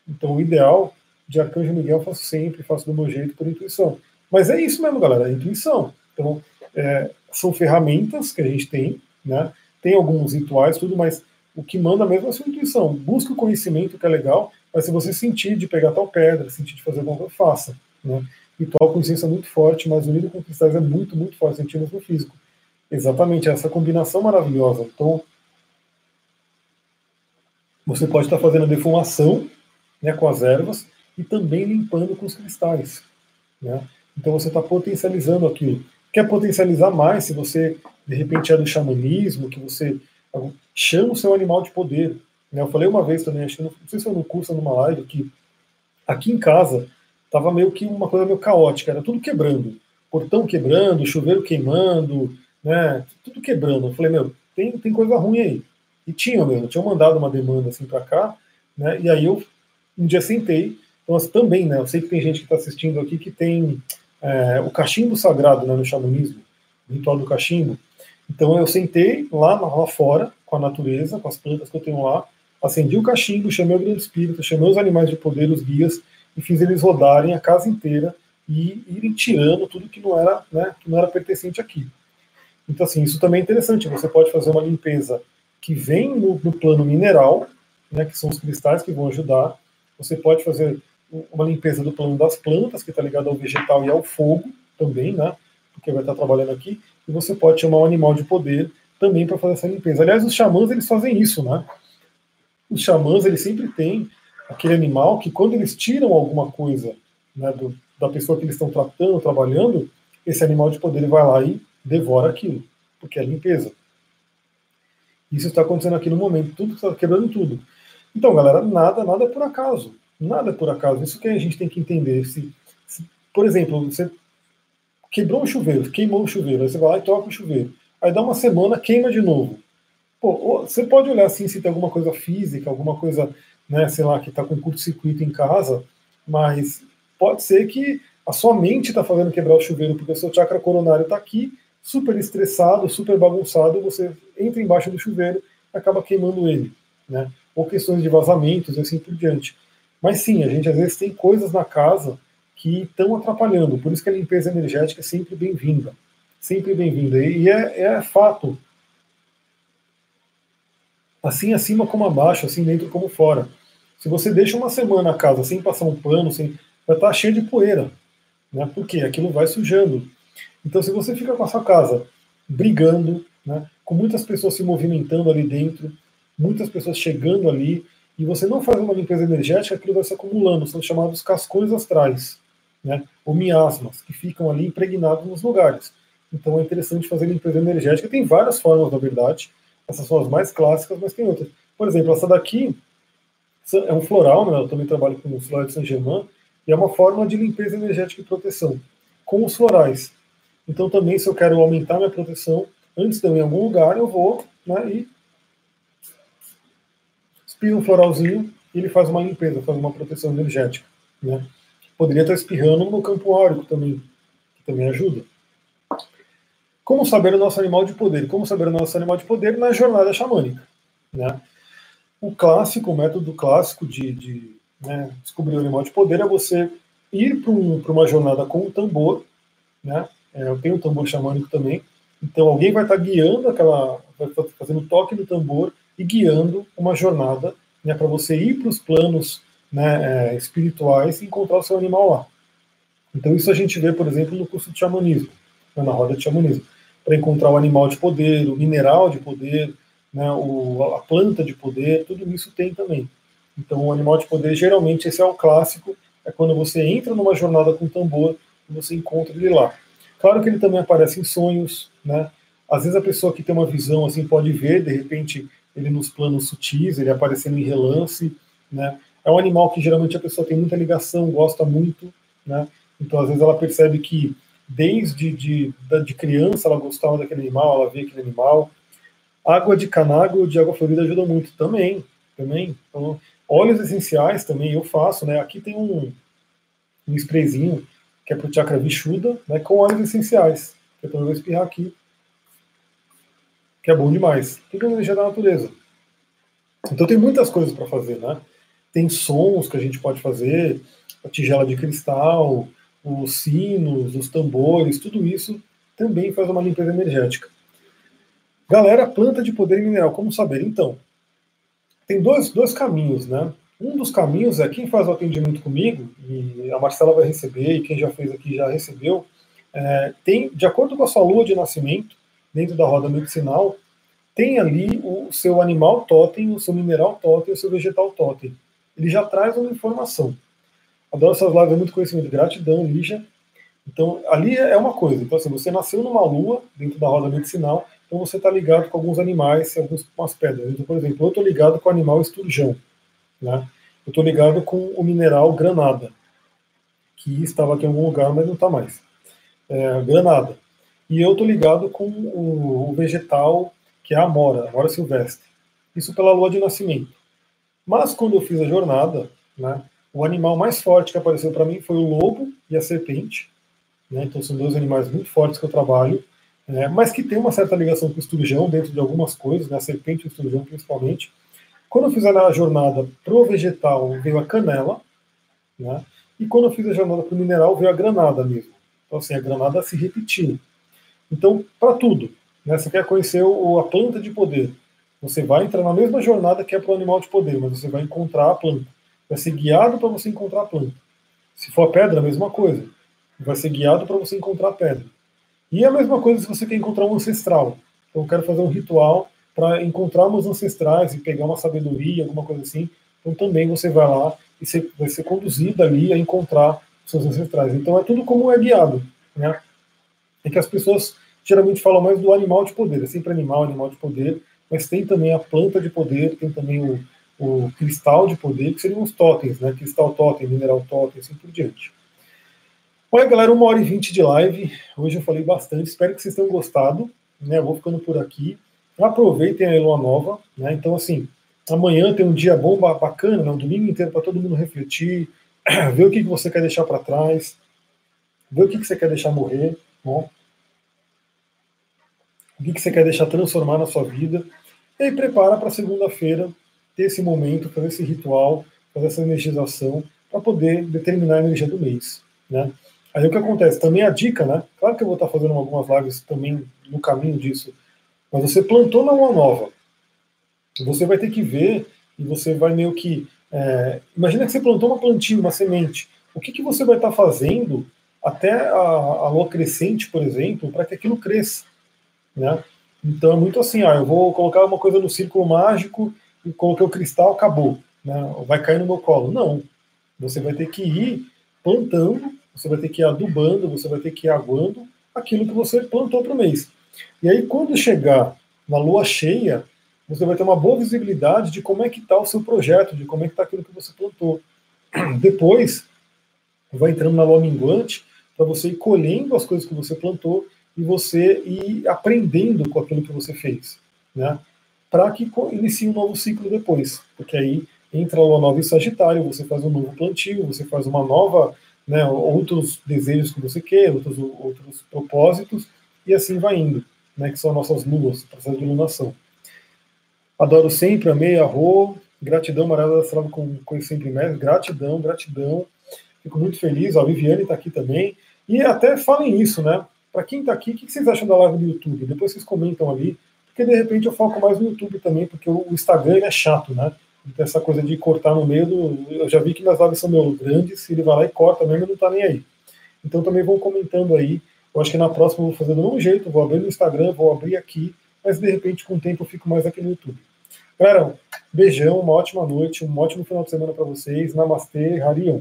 Então, o ideal de Arcanjo Miguel eu faço sempre, faço do meu jeito, por intuição. Mas é isso mesmo, galera, é intuição. Então, é, são ferramentas que a gente tem, né? Tem alguns rituais, tudo, mas o que manda mesmo é a sua intuição. Busca o conhecimento, que é legal, mas se você sentir de pegar tal pedra, sentir de fazer alguma coisa, faça. Né? Ritual com ciência é muito forte, mas unido com cristais é muito, muito forte, sentimos no físico. Exatamente, essa combinação maravilhosa. Então, você pode estar fazendo a defumação né, com as ervas e também limpando com os cristais. Né? Então você está potencializando aquilo. Quer potencializar mais se você, de repente, é do xamanismo, que você chama o seu animal de poder. Né? Eu falei uma vez também, acho que não, não sei se foi no curso ou numa live, que aqui em casa estava meio que uma coisa meio caótica, era tudo quebrando. Portão quebrando, chuveiro queimando, né? tudo quebrando. Eu falei, meu, tem, tem coisa ruim aí. E tinha mesmo, tinham mandado uma demanda assim para cá, né? e aí eu um dia sentei, então assim, também, né, eu sei que tem gente que está assistindo aqui que tem é, o cachimbo sagrado né, no xamanismo, o ritual do cachimbo, então eu sentei lá, lá fora, com a natureza, com as plantas que eu tenho lá, acendi o cachimbo, chamei o grande espírito, chamei os animais de poder, os guias, e fiz eles rodarem a casa inteira e irem tirando tudo que não era, né, que não era pertencente aqui. Então, assim, isso também é interessante. Você pode fazer uma limpeza que vem no, no plano mineral, né, que são os cristais que vão ajudar, Você pode fazer uma limpeza do plano das plantas, que está ligado ao vegetal e ao fogo também, né? Porque vai estar trabalhando aqui. E você pode chamar um animal de poder também para fazer essa limpeza. Aliás, os xamãs eles fazem isso, né? Os xamãs eles sempre têm aquele animal que quando eles tiram alguma coisa né, do, da pessoa que eles estão tratando, trabalhando, esse animal de poder vai lá e devora aquilo, porque é limpeza. Isso está acontecendo aqui no momento, tudo está quebrando tudo. Então, galera, nada, nada é por acaso. Nada é por acaso. Isso que a gente tem que entender. Se, se por exemplo, você quebrou um chuveiro, queimou um chuveiro, aí você vai lá e troca o chuveiro. Aí dá uma semana, queima de novo. Pô, você pode olhar assim se tem alguma coisa física, alguma coisa, né, sei lá, que está com curto-circuito em casa, mas pode ser que a sua mente está fazendo quebrar o chuveiro, porque o seu chakra coronário está aqui, super estressado, super bagunçado, você entra embaixo do chuveiro acaba queimando ele, né? Ou questões de vazamentos e assim por diante. Mas sim, a gente às vezes tem coisas na casa que estão atrapalhando, por isso que a limpeza energética é sempre bem-vinda. Sempre bem-vinda. E é, é fato. Assim acima como abaixo, assim dentro como fora. Se você deixa uma semana a casa sem passar um pano, sem, vai estar cheio de poeira. Né? Porque aquilo vai sujando. Então, se você fica com a sua casa brigando, né, com muitas pessoas se movimentando ali dentro, muitas pessoas chegando ali, e você não faz uma limpeza energética, aquilo vai se acumulando, são chamados cascões astrais, né, ou miasmas, que ficam ali impregnados nos lugares. Então é interessante fazer limpeza energética. Tem várias formas, na verdade. Essas são as mais clássicas, mas tem outras. Por exemplo, essa daqui é um floral, né? eu também trabalho com o floral de Saint-Germain, e é uma forma de limpeza energética e proteção, com os florais. Então também, se eu quero aumentar minha proteção, antes de eu ir em algum lugar, eu vou né, e espirro um floralzinho e ele faz uma limpeza, faz uma proteção energética. Né? Poderia estar espirrando no campo áurico também, que também ajuda. Como saber o nosso animal de poder? Como saber o nosso animal de poder na jornada xamânica? Né? O clássico, o método clássico de, de né, descobrir o animal de poder é você ir para um, uma jornada com um tambor, né? É, eu tenho um tambor xamânico também, então alguém vai estar guiando aquela, vai estar fazendo toque no tambor e guiando uma jornada né, para você ir para os planos né, é, espirituais e encontrar o seu animal lá. Então isso a gente vê, por exemplo, no curso de xamanismo, né, na roda de xamanismo, para encontrar o animal de poder, o mineral de poder, né, o, a planta de poder, tudo isso tem também. Então o animal de poder, geralmente, esse é o clássico, é quando você entra numa jornada com tambor e você encontra ele lá. Claro que ele também aparece em sonhos, né? Às vezes a pessoa que tem uma visão assim pode ver, de repente, ele nos planos sutis, ele aparecendo em relance, né? É um animal que geralmente a pessoa tem muita ligação, gosta muito, né? Então às vezes ela percebe que desde de, de criança ela gostava daquele animal, ela vê aquele animal. Água de canágua de água florida ajuda muito também, também. Então, óleos essenciais também eu faço, né? Aqui tem um, um sprayzinho que é para o chakra Vishuddha, né, com óleos essenciais. Que eu vou espirrar aqui, que é bom demais. Tudo energia da natureza. Então tem muitas coisas para fazer, né? Tem sons que a gente pode fazer, a tigela de cristal, os sinos, os tambores, tudo isso também faz uma limpeza energética. Galera, planta de poder mineral, como saber? Então, tem dois, dois caminhos, né? Um dos caminhos é quem faz o atendimento comigo, e a Marcela vai receber, e quem já fez aqui já recebeu, é, tem, de acordo com a sua lua de nascimento, dentro da roda medicinal, tem ali o seu animal totem, o seu mineral totem, o seu vegetal totem. Ele já traz uma informação. Adoro essas lives, é muito conhecimento. Gratidão, Lígia. Então, ali é uma coisa. Então, assim, você nasceu numa lua, dentro da roda medicinal, então você está ligado com alguns animais, algumas pedras. Então, por exemplo, eu estou ligado com o animal esturjão. Né? Eu estou ligado com o mineral granada, que estava aqui em algum lugar, mas não está mais. É, granada. E eu estou ligado com o, o, vegetal que é a amora, amora silvestre. Isso pela lua de nascimento. Mas quando eu fiz a jornada, né, o animal mais forte que apareceu para mim foi o lobo e a serpente. Né, então são dois animais muito fortes que eu trabalho, é, mas que tem uma certa ligação com o esturjão dentro de algumas coisas, né, a serpente e o esturjão principalmente. Quando eu fiz a jornada para o vegetal, veio a canela, né? E quando eu fiz a jornada para o mineral, veio a granada mesmo. Então, assim, a granada se repetiu. Então, para tudo, né? Você quer conhecer o, a planta de poder. Você vai entrar na mesma jornada que é para o animal de poder, mas você vai encontrar a planta. vai ser guiado para você encontrar a planta. Se for a pedra, a mesma coisa. Vai ser guiado para você encontrar a pedra. E a mesma coisa se você quer encontrar um ancestral. Então eu quero fazer um ritual para encontrar meus ancestrais e pegar uma sabedoria, alguma coisa assim. Então também você vai lá e você vai ser conduzido ali a encontrar seus ancestrais. Então é tudo como é guiado. Né? É que as pessoas geralmente falam mais do animal de poder. É sempre animal, animal de poder. Mas tem também a planta de poder, tem também o, o cristal de poder, que seriam os totens, né? Cristal totem, mineral totem, assim por diante. Olha, galera, uma hora e vinte de live. Hoje eu falei bastante, espero que vocês tenham gostado. Né? Vou ficando por aqui. Aproveitem a lua nova, né? Então, assim, amanhã tem um dia bom, bacana, né? um domingo inteiro para todo mundo refletir, ver o que, que você quer deixar para trás, ver o que, que você quer deixar morrer, bom? o que, que você quer deixar transformar na sua vida, e aí prepara para segunda-feira ter esse momento, fazer esse ritual, fazer essa energização, para poder determinar a energia do mês. Né? Aí o que acontece? Também a dica, né? Claro que eu vou estar fazendo algumas lives também no caminho disso, mas você plantou na lua nova. Você vai ter que ver e você vai meio que. É, imagina que você plantou uma plantinha, uma semente. O que, que você vai estar fazendo até a, a lua crescente, por exemplo, para que aquilo cresça? Né? Então é muito assim, ah, eu vou colocar uma coisa no círculo mágico e coloquei o cristal, acabou, né? vai cair no meu colo. Não, você vai ter que ir plantando, você vai ter que ir adubando, você vai ter que ir aguando aquilo que você plantou para o mês. E aí, quando chegar na lua cheia, você vai ter uma boa visibilidade de como é que está o seu projeto, de como é que está aquilo que você plantou. Depois, vai entrando na lua minguante para você ir colhendo as coisas que você plantou e você ir aprendendo com aquilo que você fez, né? Para que inicie um novo ciclo depois, porque aí entra a lua nova em Sagitário, você faz um novo plantio, você faz uma nova, né, outros desejos que você quer, outros, outros propósitos, e assim vai indo, né, que são nossas luas, processo de iluminação. Adoro sempre, amei, arro, gratidão, Maria Estrada com, com sempre mais, gratidão, gratidão, fico muito feliz, a Viviane está aqui também, e até falem isso, né, para quem está aqui, o que vocês acham da live do YouTube? Depois vocês comentam ali, porque de repente eu foco mais no YouTube também, porque o Instagram é chato, né, então, essa coisa de cortar no meio do. Eu já vi que minhas lives são meio grandes, ele vai lá e corta mesmo não tá nem aí. Então também vão comentando aí eu acho que na próxima eu vou fazer do mesmo jeito, vou abrir no Instagram, vou abrir aqui, mas de repente com o tempo eu fico mais aqui no YouTube. Galera, beijão, uma ótima noite, um ótimo final de semana para vocês. Namastê, Harion.